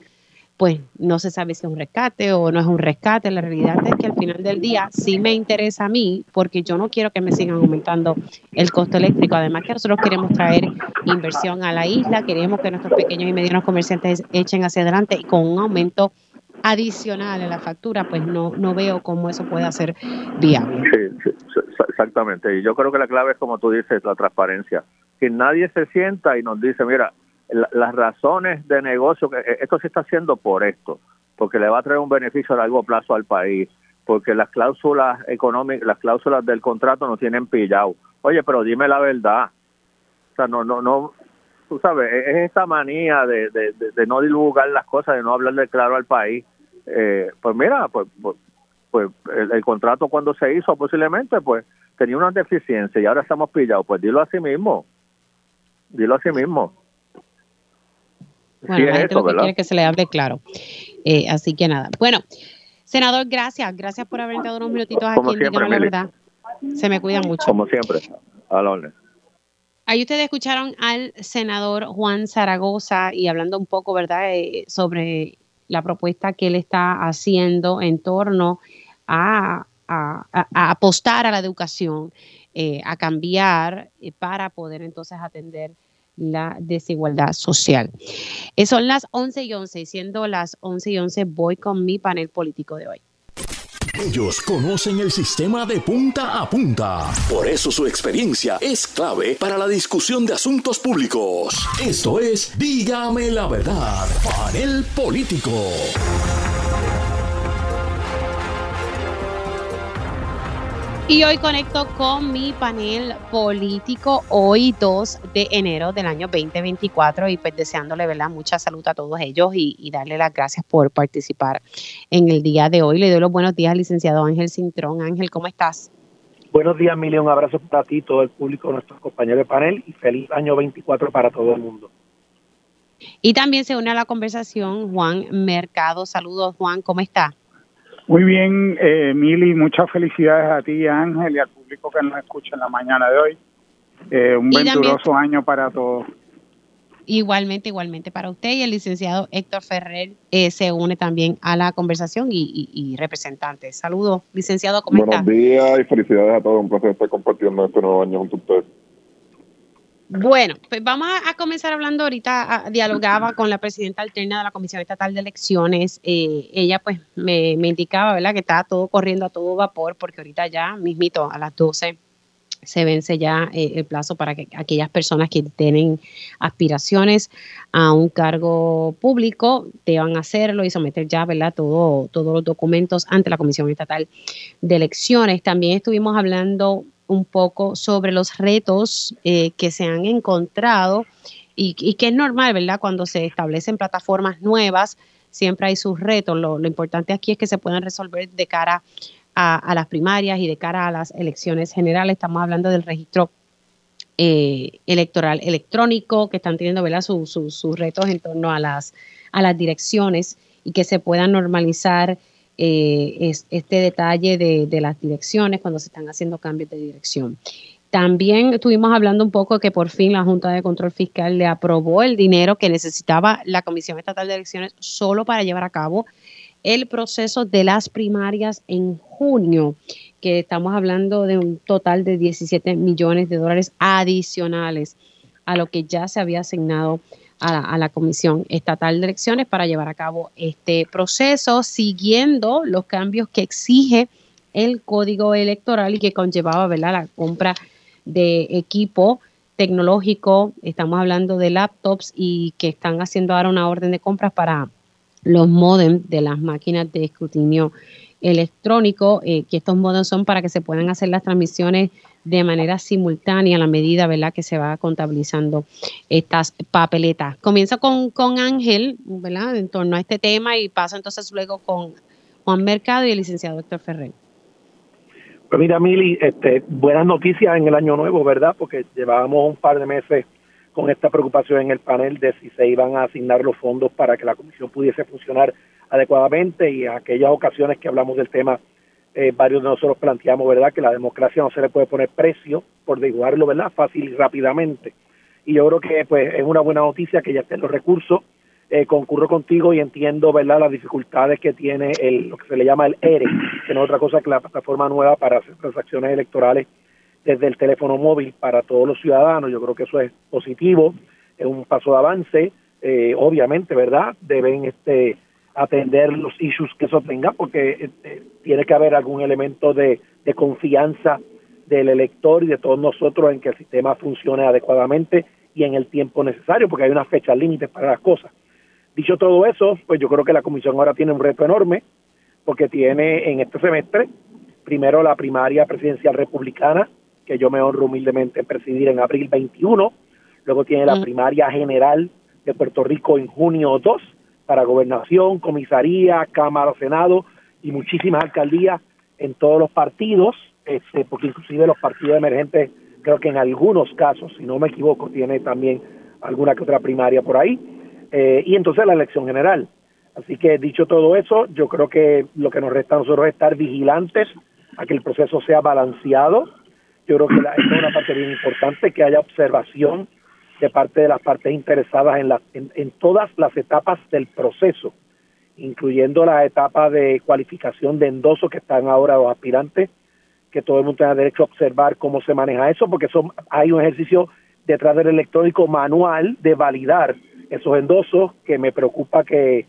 pues no se sabe si es un rescate o no es un rescate. La realidad es que al final del día sí me interesa a mí porque yo no quiero que me sigan aumentando el costo eléctrico. Además que nosotros queremos traer inversión a la isla, queremos que nuestros pequeños y medianos comerciantes echen hacia adelante y con un aumento adicional en la factura, pues no, no veo cómo eso pueda ser viable. Sí, exactamente. Y yo creo que la clave es, como tú dices, la transparencia. Que nadie se sienta y nos dice, mira, las razones de negocio, que eh, esto se está haciendo por esto, porque le va a traer un beneficio a largo plazo al país, porque las cláusulas económicas, las cláusulas del contrato no tienen pillado. Oye, pero dime la verdad. O sea, no, no, no, tú sabes, es esta manía de, de, no divulgar las cosas, de no hablarle claro al país. Eh, pues mira, pues, pues, pues el, contrato cuando se hizo posiblemente, pues tenía una deficiencia y ahora estamos pillados. Pues dilo a sí mismo. Dilo a sí mismo. Bueno, la gente lo que quiere que se le hable claro. Eh, así que nada. Bueno, senador, gracias. Gracias por haber dado unos minutitos aquí en Dígame la Verdad. Se me cuida mucho. Como siempre, a la orden. Ahí ustedes escucharon al senador Juan Zaragoza y hablando un poco, ¿verdad?, eh, sobre la propuesta que él está haciendo en torno a, apostar a la educación, eh, a cambiar eh, para poder entonces atender la desigualdad social. son las 11 y 11, siendo las 11 y 11, voy con mi panel político de hoy. Ellos conocen el sistema de punta a punta. Por eso su experiencia es clave para la discusión de asuntos públicos. Esto es Dígame la verdad, panel político. Y hoy conecto con mi panel político, hoy 2 de enero del año 2024, y pues deseándole ¿verdad? mucha salud a todos ellos y, darle las gracias por participar en el día de hoy. Le doy los buenos días al licenciado Ángel Cintrón. Ángel, ¿cómo estás? Buenos días, Mili. Un abrazo para ti, todo el público, nuestros compañeros de panel, y feliz año 24 para todo el mundo. Y también se une a la conversación Juan Mercado. Saludos, Juan, ¿cómo está? Muy bien, eh, Mili, muchas felicidades a ti, Ángel, y al público que nos escucha en la mañana de hoy. Eh, un venturoso año para todos. Igualmente, igualmente para usted y el licenciado Héctor Ferrer eh, se une también a la conversación y, y, representante. Saludos, licenciado, ¿cómo Buenos días y felicidades a todos. Un placer estar compartiendo este nuevo año junto a ustedes. Bueno, pues vamos a, comenzar hablando ahorita, dialogaba con la presidenta alterna de la Comisión Estatal de Elecciones. Eh, ella pues me, indicaba, ¿verdad?, que estaba todo corriendo a todo vapor porque ahorita ya mismito a las 12 se vence ya eh, el plazo para que aquellas personas que tienen aspiraciones a un cargo público deban hacerlo y someter ya, ¿verdad?, todo, todos los documentos ante la Comisión Estatal de Elecciones. También estuvimos hablando un poco sobre los retos eh, que se han encontrado y, que es normal, ¿verdad? Cuando se establecen plataformas nuevas, siempre hay sus retos. Lo, importante aquí es que se puedan resolver de cara a, las primarias y de cara a las elecciones generales. Estamos hablando del registro eh, electoral electrónico, que están teniendo ¿verdad? sus retos en torno a las, a las direcciones y que se puedan normalizar eh, es, este detalle de, las direcciones cuando se están haciendo cambios de dirección. También estuvimos hablando un poco que por fin la Junta de Control Fiscal le aprobó el dinero que necesitaba la Comisión Estatal de Elecciones solo para llevar a cabo el proceso de las primarias en junio, que estamos hablando de un total de 17 millones de dólares adicionales a lo que ya se había asignado a la, Comisión Estatal de Elecciones para llevar a cabo este proceso, siguiendo los cambios que exige el código electoral y que conllevaba la compra de equipo tecnológico. Estamos hablando de laptops y que están haciendo ahora una orden de compras para los modems de las máquinas de escrutinio electrónico, eh, que estos modems son para que se puedan hacer las transmisiones de manera simultánea a la medida ¿verdad? que se va contabilizando estas papeletas. Comienzo con, con Ángel ¿verdad? en torno a este tema y paso entonces luego con Juan Mercado y el licenciado Héctor Ferrer. Pues mira, Mili, este, buenas noticias en el año nuevo, ¿verdad? Porque llevábamos un par de meses con esta preocupación en el panel de si se iban a asignar los fondos para que la comisión pudiese funcionar adecuadamente y en aquellas ocasiones que hablamos del tema eh, varios de nosotros planteamos, ¿verdad?, que la democracia no se le puede poner precio por dibujarlo, ¿verdad?, fácil y rápidamente. Y yo creo que, pues, es una buena noticia que ya estén los recursos. Eh, concurro contigo y entiendo, ¿verdad?, las dificultades que tiene el, lo que se le llama el ERE, que no es otra cosa que la plataforma nueva para hacer transacciones electorales desde el teléfono móvil para todos los ciudadanos. Yo creo que eso es positivo, es un paso de avance. Eh, obviamente, ¿verdad?, deben este atender los issues que eso tenga, porque eh, tiene que haber algún elemento de, confianza del elector y de todos nosotros en que el sistema funcione adecuadamente y en el tiempo necesario, porque hay una fecha límite para las cosas. Dicho todo eso, pues yo creo que la comisión ahora tiene un reto enorme, porque tiene en este semestre, primero la primaria presidencial republicana, que yo me honro humildemente en presidir en abril 21, luego tiene la mm. primaria general de Puerto Rico en junio 2, para gobernación, comisaría, Cámara, Senado y muchísimas alcaldías en todos los partidos, este, porque inclusive los partidos emergentes, creo que en algunos casos, si no me equivoco, tiene también alguna que otra primaria por ahí, eh, y entonces la elección general. Así que dicho todo eso, yo creo que lo que nos resta a nosotros es estar vigilantes a que el proceso sea balanceado. Yo creo que la, es una parte bien importante, que haya observación de parte de las partes interesadas en, la, en, todas las etapas del proceso, incluyendo la etapa de cualificación de endoso que están ahora los aspirantes, que todo el mundo tenga derecho a observar cómo se maneja eso, porque son, hay un ejercicio detrás del electrónico manual de validar esos endosos, que me preocupa que,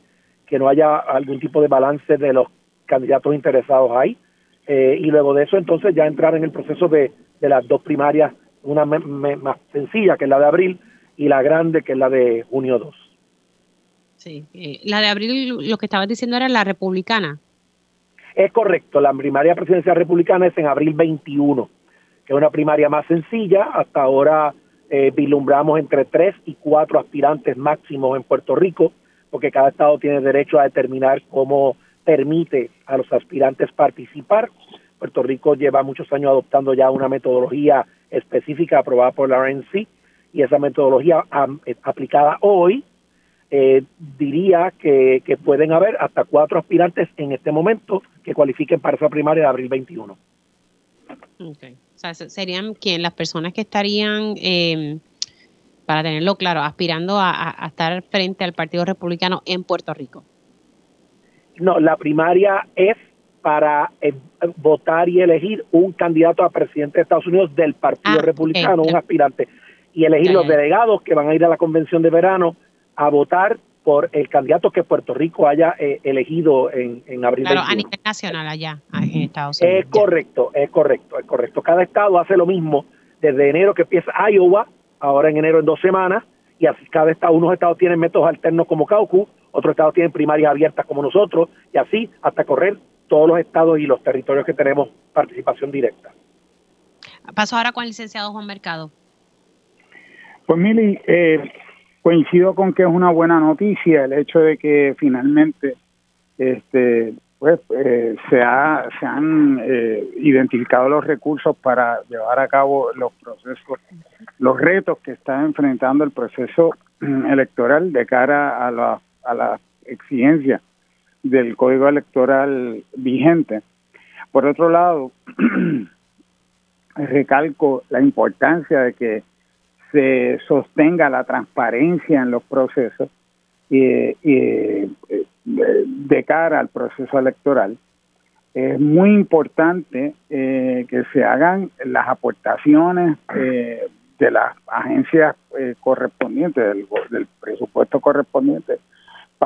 que no haya algún tipo de balance de los candidatos interesados ahí. Eh, y luego de eso entonces ya entrar en el proceso de, de las dos primarias, una más sencilla que es la de abril y la grande que es la de junio 2. Sí, eh, la de abril lo que estabas diciendo era la republicana. Es correcto, la primaria presidencial republicana es en abril 21, que es una primaria más sencilla. Hasta ahora eh, vislumbramos entre tres y cuatro aspirantes máximos en Puerto Rico, porque cada estado tiene derecho a determinar cómo permite a los aspirantes participar. Puerto Rico lleva muchos años adoptando ya una metodología específica aprobada por la RNC y esa metodología eh, aplicada hoy eh, diría que, pueden haber hasta cuatro aspirantes en este momento que cualifiquen para esa primaria de abril 21. Okay. O sea, serían quién las personas que estarían, em, para tenerlo claro, aspirando a, estar frente al Partido Republicano en Puerto Rico. No, la primaria es para eh, votar y elegir un candidato a presidente de Estados Unidos del Partido ah, Republicano, un aspirante, y elegir los delegados que van a ir a la convención de verano a votar por el candidato que Puerto Rico haya eh, elegido en, en abril. Claro, a nivel nacional allá, en Estados Unidos. Es correcto, es correcto, es correcto. Cada estado hace lo mismo desde enero que empieza Iowa, ahora en enero en dos semanas, y así cada estado, unos estados tienen métodos alternos como Caucus, otros estados tienen primarias abiertas como nosotros, y así hasta correr todos los estados y los territorios que tenemos participación directa. Paso ahora con el licenciado Juan Mercado. Pues Mili, eh, coincido con que es una buena noticia el hecho de que finalmente este pues eh, se, ha, se han eh, identificado los recursos para llevar a cabo los procesos, los retos que está enfrentando el proceso mm, electoral de cara a la, a la exigencia del código electoral vigente. Por otro lado, recalco la importancia de que se sostenga la transparencia en los procesos y, de cara al proceso electoral. Es muy importante eh, que se hagan las aportaciones eh, de las agencias eh, correspondientes, del, presupuesto correspondiente,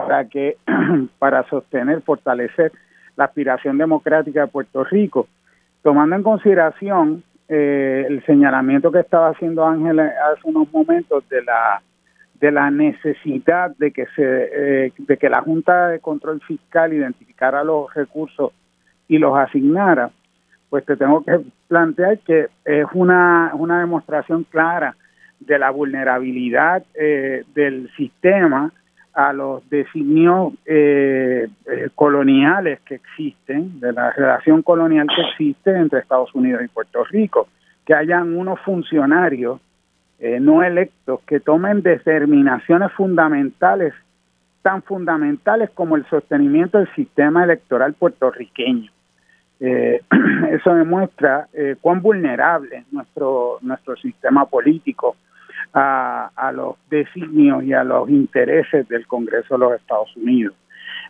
para que para sostener, fortalecer la aspiración democrática de Puerto Rico, tomando en consideración eh, el señalamiento que estaba haciendo Ángel hace unos momentos de la de la necesidad de que se eh, de que la Junta de Control Fiscal identificara los recursos y los asignara, pues te tengo que plantear que es una, una demostración clara de la vulnerabilidad eh, del sistema a los designios eh, eh, coloniales que existen, de la relación colonial que existe entre Estados Unidos y Puerto Rico, que hayan unos funcionarios eh, no electos que tomen determinaciones fundamentales, tan fundamentales como el sostenimiento del sistema electoral puertorriqueño. eso demuestra cuán vulnerable es nuestro, nuestro sistema político a, los designios y a los intereses del Congreso de los Estados Unidos.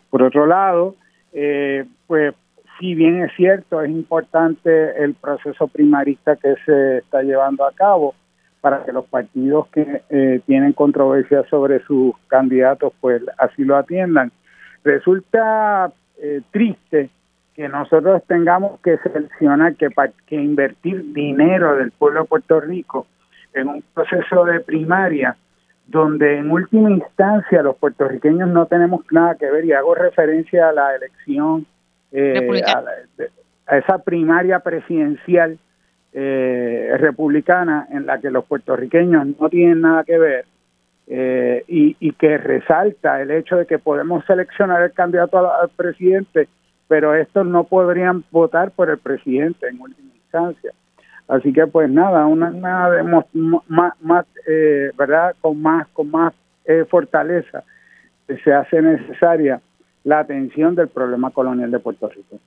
Por otro lado, eh, pues si bien es cierto, es importante el proceso primarista que se está llevando a cabo para que los partidos que eh, tienen controversia sobre sus candidatos pues así lo atiendan. Resulta eh, triste que nosotros tengamos que seleccionar que, que invertir dinero del pueblo de Puerto Rico en un proceso de primaria donde en última instancia los puertorriqueños no tenemos nada que ver y hago referencia a la elección, eh, a, esa primaria presidencial eh, republicana en la que los puertorriqueños no tienen nada que ver eh, y, y, que resalta el hecho de que podemos seleccionar el candidato al presidente, pero estos no podrían votar por el presidente en última instancia. Así que pues nada, una, una más, más eh, verdad, con más con más eh, fortaleza se hace necesaria la atención del problema colonial de Puerto Rico.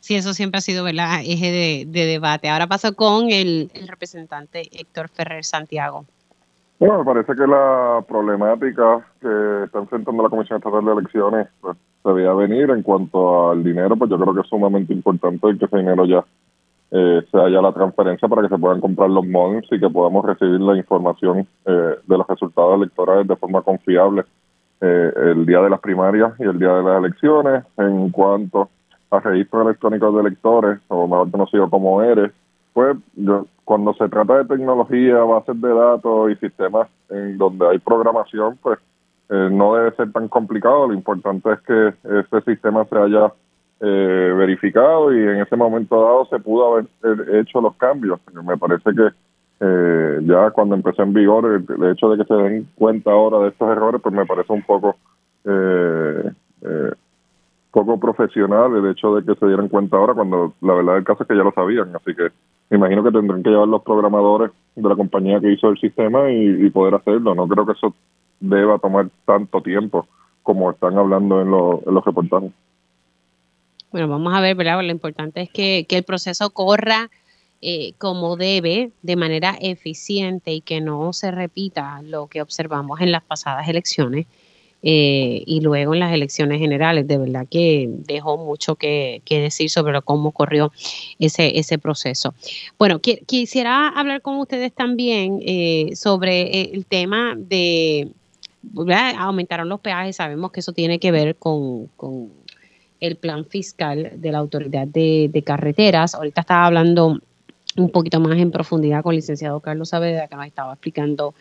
Sí, eso siempre ha sido ¿verdad? eje de, debate. Ahora paso con el, representante Héctor Ferrer Santiago. Bueno, me parece que la problemática que está enfrentando la Comisión Estatal de Elecciones pues, se veía venir en cuanto al dinero, pues yo creo que es sumamente importante que ese dinero ya eh, se haya la transferencia para que se puedan comprar los modems y que podamos recibir la información eh, de los resultados electorales de forma confiable eh, el día de las primarias y el día de las elecciones en cuanto a registro electrónico de electores, o mejor conocido como ERES, pues yo, cuando se trata de tecnología, bases de datos y sistemas en donde hay programación, pues eh, no debe ser tan complicado. Lo importante es que ese sistema se haya eh, verificado y en ese momento dado se pudo haber hecho los cambios. Me parece que eh, ya cuando empezó en vigor el, hecho de que se den cuenta ahora de estos errores, pues me parece un poco eh, eh, poco profesional el hecho de que se dieran cuenta ahora cuando la verdad del caso es que ya lo sabían. Así que me imagino que tendrán que llevar los programadores de la compañía que hizo el sistema y, poder hacerlo. No creo que eso deba tomar tanto tiempo como están hablando en, los reportajes. Bueno, vamos a ver, ¿verdad? Lo importante es que, que el proceso corra eh, como debe, de manera eficiente y que no se repita lo que observamos en las pasadas elecciones eh, y luego en las elecciones generales. De verdad que dejó mucho que, decir sobre cómo corrió ese, ese proceso. Bueno, quisiera hablar con ustedes también eh, sobre el tema de, aumentaron los peajes, sabemos que eso tiene que ver con, el plan fiscal de la autoridad de, de carreteras. Ahorita estaba hablando un poquito más en profundidad con el licenciado Carlos Saavedra, que nos estaba explicando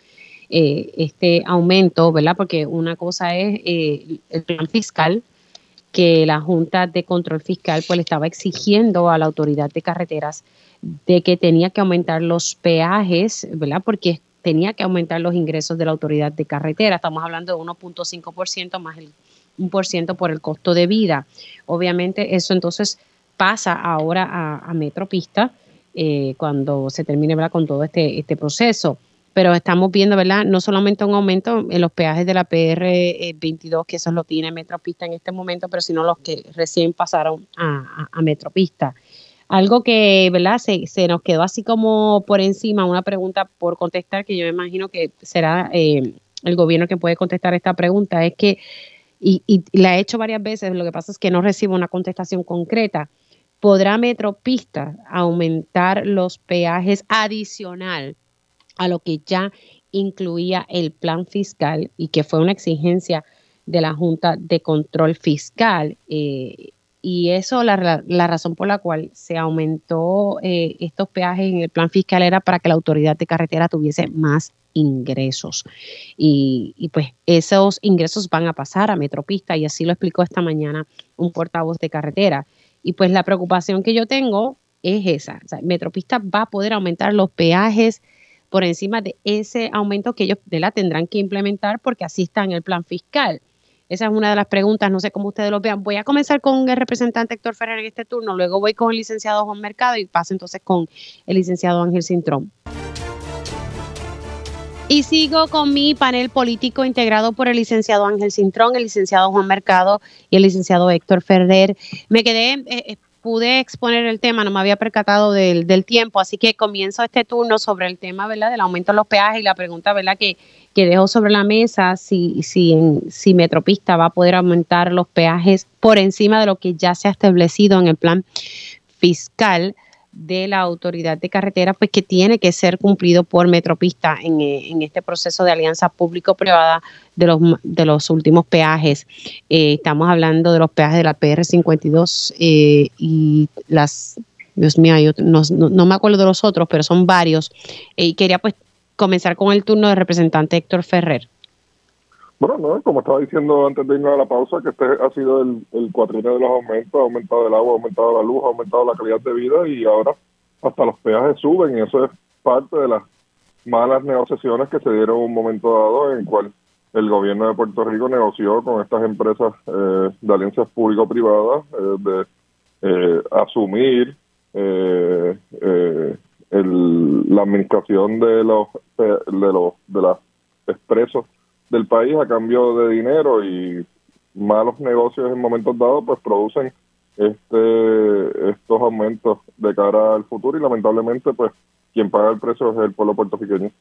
eh, este aumento, ¿verdad? Porque una cosa es eh, el plan fiscal, que la Junta de Control Fiscal pues estaba exigiendo a la autoridad de carreteras de que tenía que aumentar los peajes, ¿verdad? Porque tenía que aumentar los ingresos de la autoridad de carretera. Estamos hablando de 1.5% más el 1% por el costo de vida. Obviamente eso entonces pasa ahora a, Metropista eh, cuando se termine con todo este, este proceso. Pero estamos viendo, ¿verdad? No solamente un aumento en los peajes de la PR22, que eso lo tiene Metropista en este momento, pero sino los que recién pasaron a, Metropista. Algo que, ¿verdad? Se, nos quedó así como por encima, una pregunta por contestar, que yo me imagino que será eh, el gobierno que puede contestar esta pregunta, es que, y, y la he hecho varias veces, lo que pasa es que no recibo una contestación concreta podrá Metropista aumentar los peajes adicional a lo que ya incluía el plan fiscal y que fue una exigencia de la Junta de Control Fiscal. Eh, y eso, la, razón por la cual se aumentó eh, estos peajes en el plan fiscal era para que la autoridad de carretera tuviese más ingresos. Y, y, pues esos ingresos van a pasar a Metropista y así lo explicó esta mañana un portavoz de carretera. Y pues la preocupación que yo tengo es esa. Metropista va a poder aumentar los peajes por encima de ese aumento que ellos de la tendrán que implementar porque así está en el plan fiscal. Esa es una de las preguntas, no sé cómo ustedes lo vean. Voy a comenzar con el representante Héctor Ferrer en este turno, luego voy con el licenciado Juan Mercado y paso entonces con el licenciado Ángel Cintrón. Y sigo con mi panel político integrado por el licenciado Ángel Cintrón, el licenciado Juan Mercado y el licenciado Héctor Ferrer. Me quedé, eh, eh, pude exponer el tema, no me había percatado del, tiempo, así que comienzo este turno sobre el tema, ¿verdad?, del aumento de los peajes y la pregunta, ¿verdad?, que, que dejo sobre la mesa, si, si, si Metropista va a poder aumentar los peajes por encima de lo que ya se ha establecido en el plan fiscal de la autoridad de carretera, pues que tiene que ser cumplido por Metropista en, eh, en este proceso de alianza público-privada de los, de los últimos peajes. Eh, estamos hablando de los peajes de la PR52 eh, y las, Dios mío, no, no, me acuerdo de los otros, pero son varios. y quería pues comenzar con el turno del representante Héctor Ferrer. Bueno, no, como estaba diciendo antes de irnos a la pausa, que este ha sido el, el de los aumentos, ha aumentado el agua, ha aumentado la luz, ha aumentado la calidad de vida y ahora hasta los peajes suben y eso es parte de las malas negociaciones que se dieron en un momento dado en el cual el gobierno de Puerto Rico negoció con estas empresas eh, de alianzas público-privadas eh, de eh, asumir eh, el, la administración de los de los de las expresos del país a cambio de dinero y malos negocios en momentos dados pues producen este estos aumentos de cara al futuro y lamentablemente pues quien paga el precio es el pueblo puertorriqueño.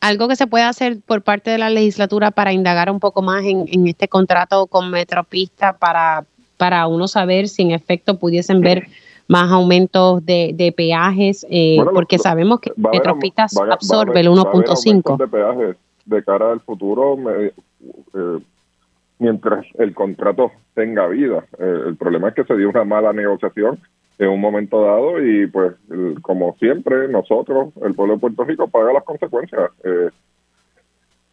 Algo que se puede hacer por parte de la legislatura para indagar un poco más en, este contrato con Metropista para, para uno saber si en efecto pudiesen ver más aumentos de, peajes, eh, porque sabemos que Metropista absorbe el 1.5. De de cara al futuro, eh, mientras el contrato tenga vida. Eh, el problema es que se dio una mala negociación en un momento dado y pues como siempre nosotros, el pueblo de Puerto Rico, paga las consecuencias. Eh,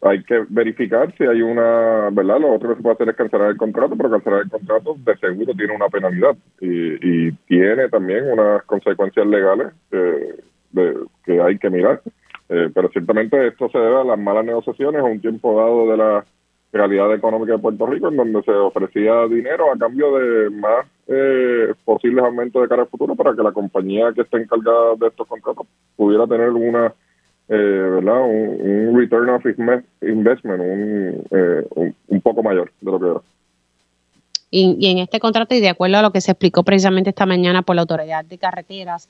hay que verificar si hay una, ¿verdad? Lo otro que se puede hacer es cancelar el contrato, pero cancelar el contrato de seguro tiene una penalidad y, tiene también unas consecuencias legales que hay que mirar. Eh, pero ciertamente esto se debe a las malas negociaciones a un tiempo dado de la realidad económica de Puerto Rico, en donde se ofrecía dinero a cambio de más eh, posibles aumentos de cara al futuro para que la compañía que está encargada de estos contratos pudiera tener una, eh, ¿verdad? Un, return of investment eh, un, un, poco mayor de lo que era. Y, y en este contrato, y de acuerdo a lo que se explicó precisamente esta mañana por la Autoridad de Carreteras,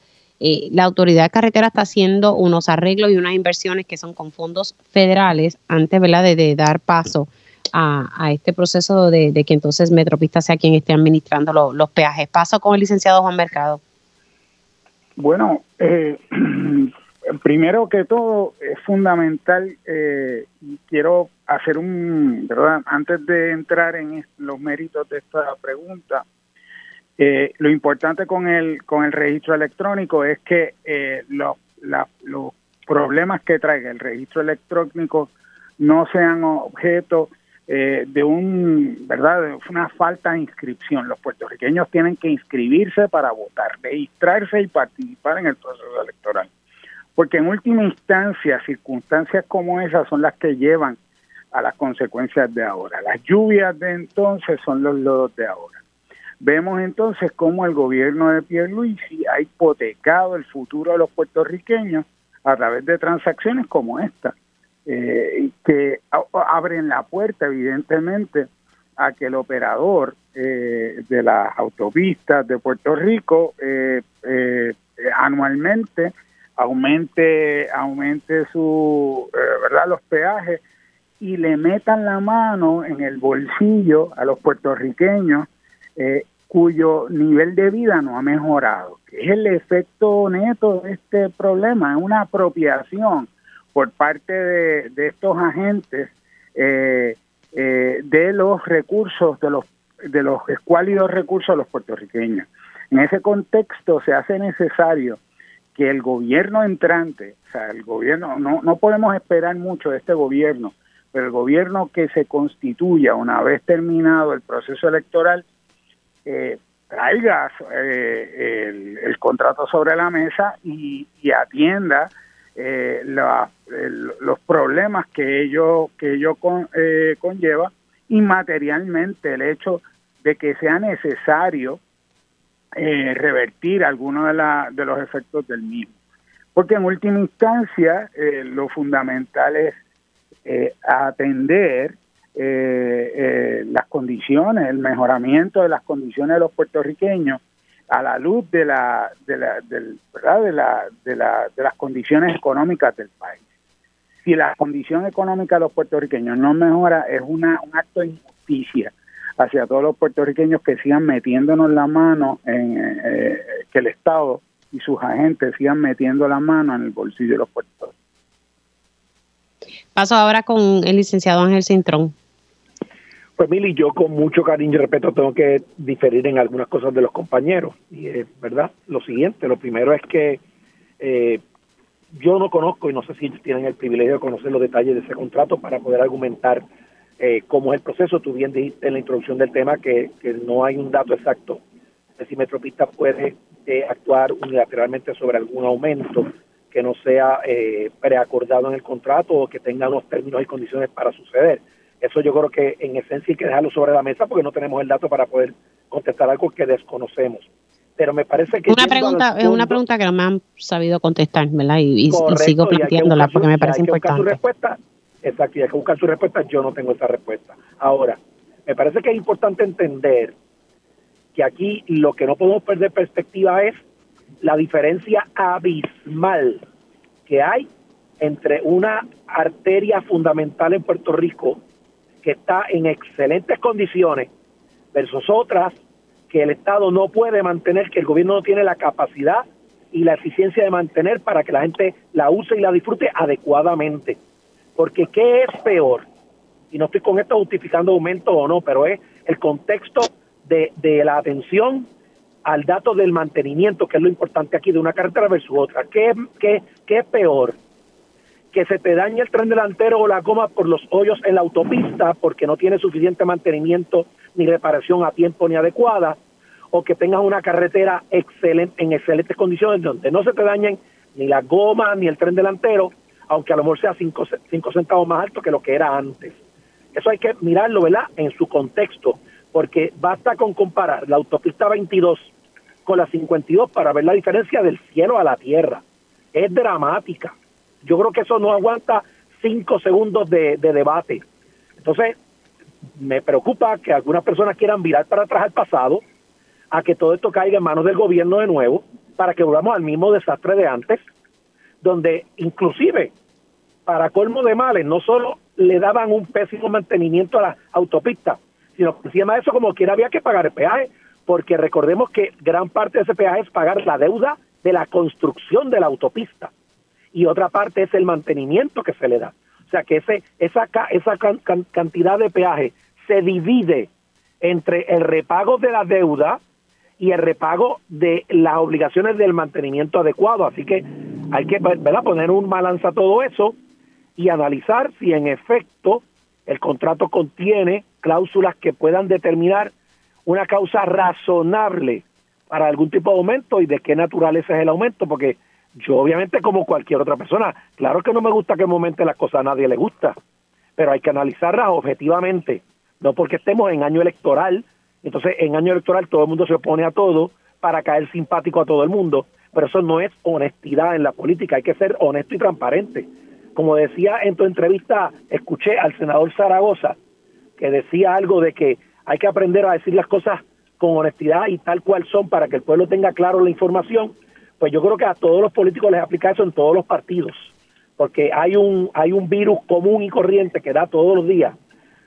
la Autoridad de Carreteras está haciendo unos arreglos y unas inversiones que son con fondos federales antes ¿verdad? de dar paso a, este proceso de, que entonces Metropista sea quien esté administrando los peajes. Paso con el licenciado Juan Mercado. Bueno, eh, primero que todo es fundamental eh, quiero hacer un, ¿verdad? Antes de entrar en los méritos de esta pregunta, eh, lo importante con el con el registro electrónico es que los, los problemas que traiga el registro electrónico no sean objeto eh, de un, ¿verdad? una falta de inscripción. Los puertorriqueños tienen que inscribirse para votar, registrarse y participar en el proceso electoral. Porque en última instancia, circunstancias como esas son las que llevan a las consecuencias de ahora. Las lluvias de entonces son los lodos de ahora. Vemos entonces cómo el gobierno de Pierluisi ha hipotecado el futuro de los puertorriqueños a través de transacciones como esta eh, que abren la puerta, evidentemente, a que el operador eh, de las autopistas de Puerto Rico eh, eh, anualmente aumente aumente su verdad los peajes y le metan la mano en el bolsillo a los puertorriqueños cuyo nivel de vida no ha mejorado, es el efecto neto de este problema, es una apropiación por parte de, estos agentes eh, eh, de los recursos, de los, de los escuálidos recursos de los puertorriqueños. En ese contexto se hace necesario que el gobierno entrante, o sea, el gobierno, no, no podemos esperar mucho de este gobierno, pero el gobierno que se constituya una vez terminado el proceso electoral, eh, traiga el, el, contrato sobre la mesa y, y atienda eh, los problemas que ello, que ello eh, conlleva y materialmente el hecho de que sea necesario eh, revertir algunos de, la, de los efectos del mismo. Porque en última instancia eh, lo fundamental es atender las condiciones, el mejoramiento de las condiciones de los puertorriqueños a la luz de la de la, del, ¿verdad? De, la, de, la, de las condiciones económicas del país. Si la condición económica de los puertorriqueños no mejora, es una, un acto de injusticia hacia todos los puertorriqueños que sigan metiéndonos la mano en eh, que el Estado y sus agentes sigan metiendo la mano en el bolsillo de los puertorriqueños. Paso ahora con el licenciado Ángel Cintrón. Pues Mili, yo con mucho cariño y respeto tengo que diferir en algunas cosas de los compañeros. Y es verdad, lo siguiente, lo primero es que eh, yo no conozco y no sé si tienen el privilegio de conocer los detalles de ese contrato para poder argumentar eh, cómo es el proceso. Tú bien dijiste en la introducción del tema que, no hay un dato exacto de si Metropista puede eh, actuar unilateralmente sobre algún aumento que no sea preacordado en el contrato o que tenga unos términos y condiciones para suceder eso yo creo que en esencia hay que dejarlo sobre la mesa porque no tenemos el dato para poder contestar algo que desconocemos. Pero me parece que... Una pregunta, es una pregunta que no me han sabido contestar, ¿verdad? Y, sigo planteándola porque me parece importante. Su respuesta, exacto, y hay que buscar su respuesta, yo no tengo esa respuesta. Ahora, me parece que es importante entender que aquí lo que no podemos perder perspectiva es la diferencia abismal que hay entre una arteria fundamental en Puerto Rico que está en excelentes condiciones versus otras que el Estado no puede mantener, que el gobierno no tiene la capacidad y la eficiencia de mantener para que la gente la use y la disfrute adecuadamente. Porque ¿qué es peor? Y no estoy con esto justificando aumento o no, pero es el contexto de, de la atención al dato del mantenimiento, que es lo importante aquí, de una carretera versus otra. ¿Qué, qué, qué es peor? Que se te dañe el tren delantero o la goma por los hoyos en la autopista porque no tiene suficiente mantenimiento ni reparación a tiempo ni adecuada, o que tengas una carretera excelente, en excelentes condiciones donde no se te dañen ni la goma ni el tren delantero, aunque a lo mejor sea cinco, cinco centavos más alto que lo que era antes. Eso hay que mirarlo, ¿verdad?, en su contexto, porque basta con comparar la autopista 22 con la 52 para ver la diferencia del cielo a la tierra. Es dramática. Yo creo que eso no aguanta cinco segundos de, de debate. Entonces, me preocupa que algunas personas quieran virar para atrás al pasado, a que todo esto caiga en manos del gobierno de nuevo, para que volvamos al mismo desastre de antes, donde inclusive, para colmo de males, no solo le daban un pésimo mantenimiento a la autopista, sino que encima de eso como quiera había que pagar el peaje, porque recordemos que gran parte de ese peaje es pagar la deuda de la construcción de la autopista y otra parte es el mantenimiento que se le da. O sea que ese, esa, esa cantidad de peaje se divide entre el repago de la deuda y el repago de las obligaciones del mantenimiento adecuado. Así que hay que ¿verdad? poner un balance a todo eso y analizar si en efecto el contrato contiene cláusulas que puedan determinar una causa razonable para algún tipo de aumento y de qué naturaleza es el aumento, porque yo obviamente como cualquier otra persona, claro que no me gusta que aumente las cosas a nadie le gusta, pero hay que analizarlas objetivamente, no porque estemos en año electoral, entonces en año electoral todo el mundo se opone a todo para caer simpático a todo el mundo, pero eso no es honestidad en la política, hay que ser honesto y transparente. Como decía en tu entrevista, escuché al senador Zaragoza que decía algo de que hay que aprender a decir las cosas con honestidad y tal cual son para que el pueblo tenga claro la información, pues yo creo que a todos los políticos les aplica eso en todos los partidos, porque hay un hay un virus común y corriente que da todos los días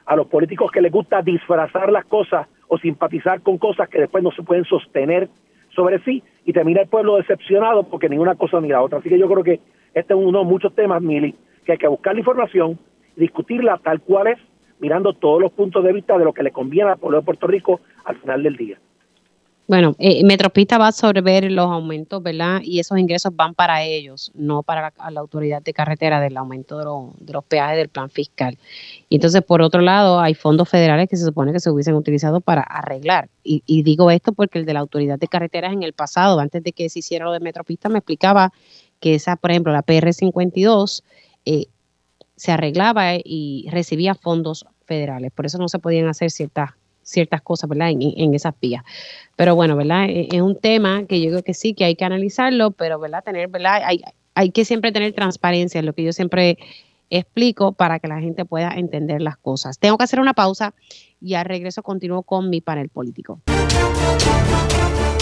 a los políticos que les gusta disfrazar las cosas o simpatizar con cosas que después no se pueden sostener sobre sí y termina el pueblo decepcionado porque ni una cosa ni la otra. Así que yo creo que este es uno de muchos temas, Mili, que hay que buscar la información, discutirla tal cual es mirando todos los puntos de vista de lo que le conviene al pueblo de Puerto Rico al final del día. Bueno, eh, Metropista va a absorber los aumentos, ¿verdad? Y esos ingresos van para ellos, no para la, autoridad de carretera del aumento de, los peajes del plan fiscal. Y entonces, por otro lado, hay fondos federales que se supone que se hubiesen utilizado para arreglar. Y, digo esto porque el de la autoridad de carreteras en el pasado, antes de que se hiciera lo de Metropista, me explicaba que esa, por ejemplo, la PR52 eh, se arreglaba y recibía fondos federales. Por eso no se podían hacer ciertas ciertas cosas, ¿verdad? En, esas vías. Pero bueno, ¿verdad? E, es, un tema que yo creo que sí, que hay que analizarlo, pero, ¿verdad? Tener, ¿verdad? Hay, hay que siempre tener transparencia, es lo que yo siempre explico para que la gente pueda entender las cosas. Tengo que hacer una pausa y al regreso continúo con mi panel político.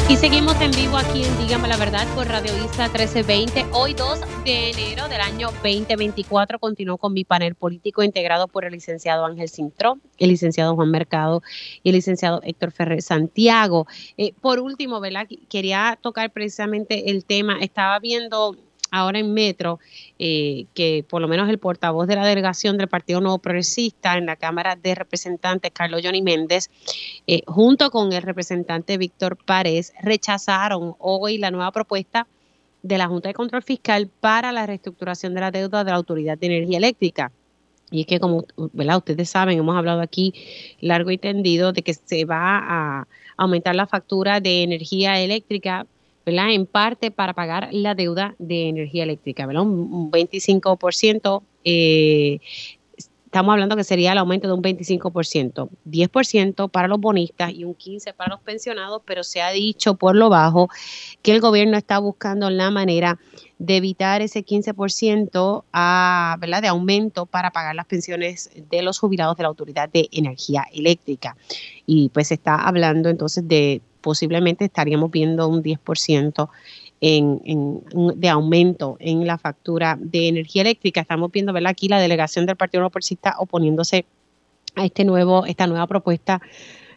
Y seguimos en vivo aquí en Dígame la Verdad por Radio Isla 1320. Hoy 2 de enero del año 2024 continúo con mi panel político integrado por el licenciado Ángel Cintró, el licenciado Juan Mercado y el licenciado Héctor Ferrer Santiago. Eh, por último, ¿verdad? Quería tocar precisamente el tema. Estaba viendo ahora en Metro, eh, que por lo menos el portavoz de la delegación del Partido Nuevo Progresista en la Cámara de Representantes, Carlos Johnny Méndez, eh, junto con el representante Víctor Párez, rechazaron hoy la nueva propuesta de la Junta de Control Fiscal para la reestructuración de la deuda de la Autoridad de Energía Eléctrica. Y es que, como ¿verdad? ustedes saben, hemos hablado aquí largo y tendido de que se va a aumentar la factura de energía eléctrica en parte para pagar la deuda de energía eléctrica, ¿verdad? Un, 25%, eh, estamos hablando que sería el aumento de un 25%, 10% para los bonistas y un 15% para los pensionados, pero se ha dicho por lo bajo que el gobierno está buscando la manera de evitar ese 15% a, ¿verdad? de aumento para pagar las pensiones de los jubilados de la Autoridad de Energía Eléctrica. Y pues se está hablando entonces de posiblemente estaríamos viendo un 10% en, en, de aumento en la factura de energía eléctrica. Estamos viendo ¿verdad? aquí la delegación del Partido Progresista oponiéndose a este nuevo, esta nueva propuesta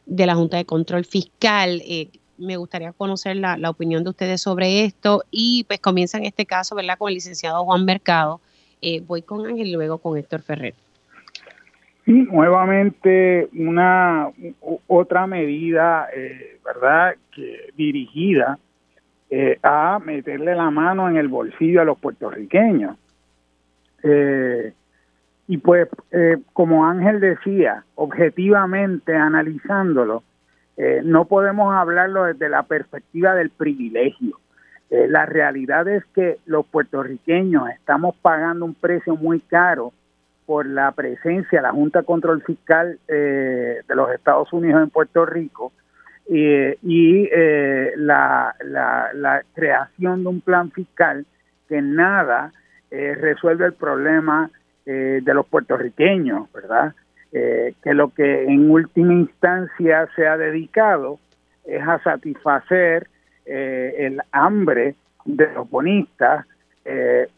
de la Junta de Control Fiscal. Eh, me gustaría conocer la, opinión de ustedes sobre esto y pues comienza en este caso, ¿verdad? Con el licenciado Juan Mercado. Eh, voy con Ángel y luego con Héctor Ferrer. Sí, nuevamente una otra medida, eh, ¿verdad? Que dirigida eh, a meterle la mano en el bolsillo a los puertorriqueños. Eh, y pues, eh, como Ángel decía, objetivamente analizándolo, no podemos hablarlo desde la perspectiva del privilegio. la realidad es que los puertorriqueños estamos pagando un precio muy caro por la presencia de la Junta Control Fiscal de los Estados Unidos en Puerto Rico y eh, la, la, creación de un plan fiscal que nada eh, resuelve el problema eh, de los puertorriqueños, ¿verdad? que lo que en última instancia se ha dedicado es a satisfacer el hambre de los bonistas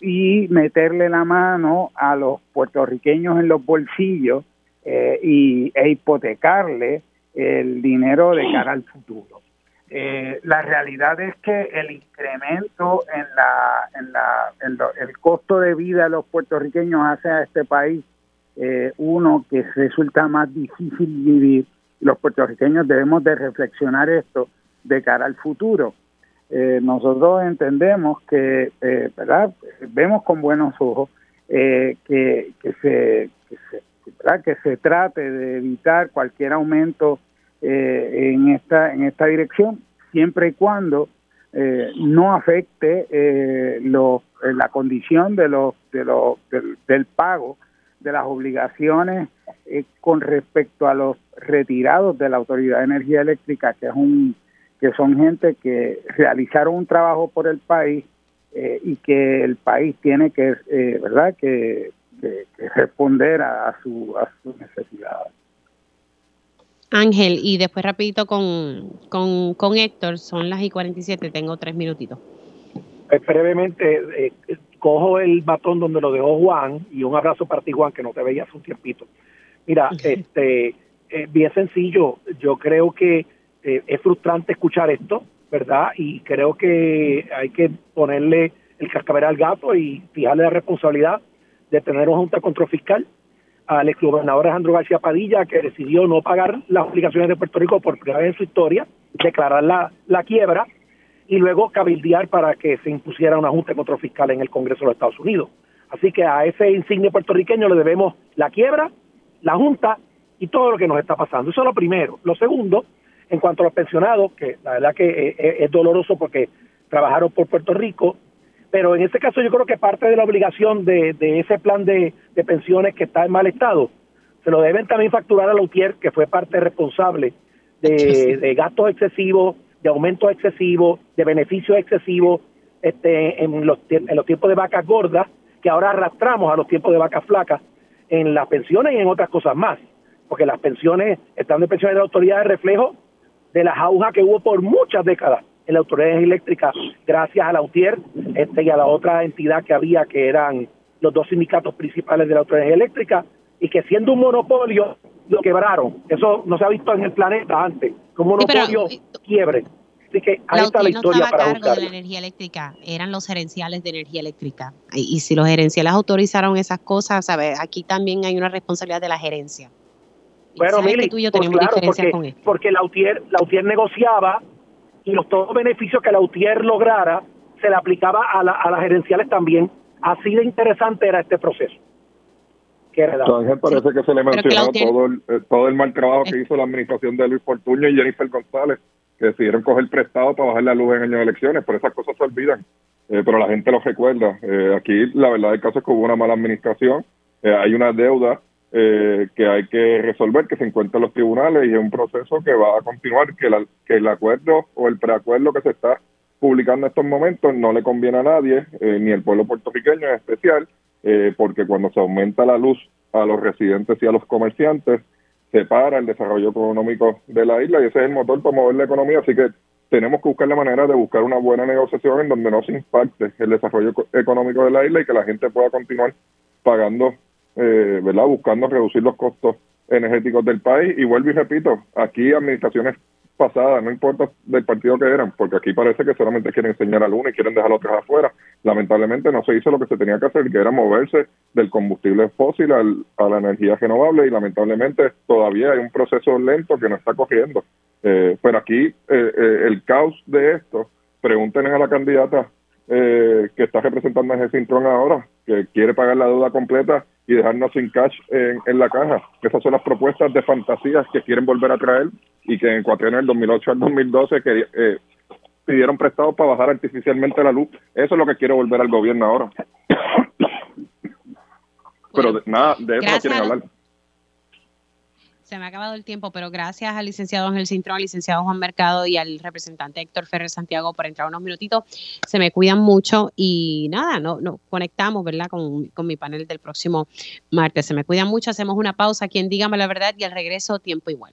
y meterle la mano a los puertorriqueños en los bolsillos y, e hipotecarle el dinero de cara al futuro. Eh, la realidad es que el incremento en la, en la en el costo de vida de los puertorriqueños hace a este país eh, uno que resulta más difícil vivir. Los puertorriqueños debemos de reflexionar esto de cara al futuro. Eh, nosotros entendemos que, ¿verdad? Vemos con buenos ojos que, que, se, que, se, que se trate de evitar cualquier aumento eh, en esta en esta dirección siempre y cuando eh, no afecte eh, la condición de los, de los del, pago de las obligaciones con respecto a los retirados de la Autoridad de Energía Eléctrica que es un que son gente que realizaron un trabajo por el país y que el país tiene que verdad que, responder a, su, a sus necesidades Ángel, y después rapidito con, con, Héctor, son las y 47, tengo tres minutitos. Pues, brevemente, eh, cojo el batón donde lo dejó Juan y un abrazo para ti, Juan, que no te veía hace un tiempito. Mira, este, eh, bien sencillo, yo creo que eh, es frustrante escuchar esto, ¿verdad? Y creo que hay que ponerle el cascabel al gato y fijarle la responsabilidad de tener una junta control fiscal al exgobernador Alejandro García Padilla, que decidió no pagar las obligaciones de Puerto Rico por primera vez en su historia, declarar la, la quiebra y luego cabildear para que se impusiera una junta de control fiscal en el Congreso de los Estados Unidos. Así que a ese insigne puertorriqueño le debemos la quiebra, la junta y todo lo que nos está pasando. Eso es lo primero. Lo segundo, en cuanto a los pensionados, que la verdad que eh, eh, es doloroso porque trabajaron por Puerto Rico, pero en este caso yo creo que parte de la obligación de, ese plan de, pensiones que está en mal estado, se lo deben también facturar a la UTIER, que fue parte responsable de, gastos excesivos, de aumentos excesivos, de beneficios excesivos este, en, los, en los tiempos de vacas gordas, que ahora arrastramos a los tiempos de vacas flacas en las pensiones y en otras cosas más, porque las pensiones, están de pensiones de autoridad de reflejo de las aujas que hubo por muchas décadas en la autoridad eléctrica gracias a la UTIER este, y a la otra entidad que había que eran los dos sindicatos principales de la autoridad eléctrica y que siendo un monopolio lo quebraron. Eso no se ha visto en el planeta antes, como monopolio quiebre. Así que ahí está la historia no para cargo de la energía eléctrica, eran los gerenciales de energía eléctrica. Y, si los gerenciales autorizaron esas cosas, ¿sabes? aquí también hay una responsabilidad de la gerencia. Bueno, Mili, tú y yo pues tenemos porque, con esto. porque la UTIER, la UTIER negociaba y los todos los beneficios que la UTIER lograra se le aplicaba a, a las gerenciales también. Así de interesante era este proceso. Ángel parece que se le mencionó todo el, eh, todo el mal trabajo que hizo la administración de Luis Fortuño y Jennifer González, que decidieron coger prestado para bajar la luz en años de elecciones, pero esas cosas se olvidan, eh, pero la gente lo recuerda. Eh, aquí la verdad del caso es que hubo una mala administración, hay una deuda eh, que hay que resolver, que se encuentra en los tribunales y es un proceso que va a continuar, que, que el acuerdo o el preacuerdo que se está publicando en estos momentos no le conviene a nadie, eh, ni al pueblo puertorriqueño en especial, eh, porque cuando se aumenta la luz a los residentes y a los comerciantes, se para el desarrollo económico de la isla y ese es el motor para mover la economía, así que tenemos que buscar la manera de buscar una buena negociación en donde no se impacte el desarrollo económico de la isla y que la gente pueda continuar pagando, eh, ¿verdad? Buscando reducir los costos energéticos del país. Y vuelvo y repito, aquí administraciones pasadas, no importa del partido que eran, porque aquí parece que solamente quieren enseñar al uno y quieren dejar a otros afuera. Lamentablemente no se hizo lo que se tenía que hacer, que era moverse del combustible fósil a la energía renovable y lamentablemente todavía hay un proceso lento que no está cogiendo. Eh, pero aquí eh, eh, el caos de esto, pregúntenle a la candidata que está representando a Cintrón ahora, que quiere pagar la deuda completa y dejarnos sin cash en, en la caja. Esas son las propuestas de fantasías que quieren volver a traer y que en cuatro del 2008 al 2012 que, eh, pidieron prestado para bajar artificialmente la luz. Eso es lo que quiere volver al gobierno ahora. Pero de, nada, de eso no quieren hablar se me ha acabado el tiempo, pero gracias al licenciado Ángel Cintrón, al licenciado Juan Mercado y al representante Héctor Ferrer Santiago por entrar unos minutitos. Se me cuidan mucho y nada, no, no conectamos, ¿verdad? Con, con mi panel del próximo martes. Se me cuidan mucho, hacemos una pausa. Quien dígame la verdad y al regreso, tiempo igual.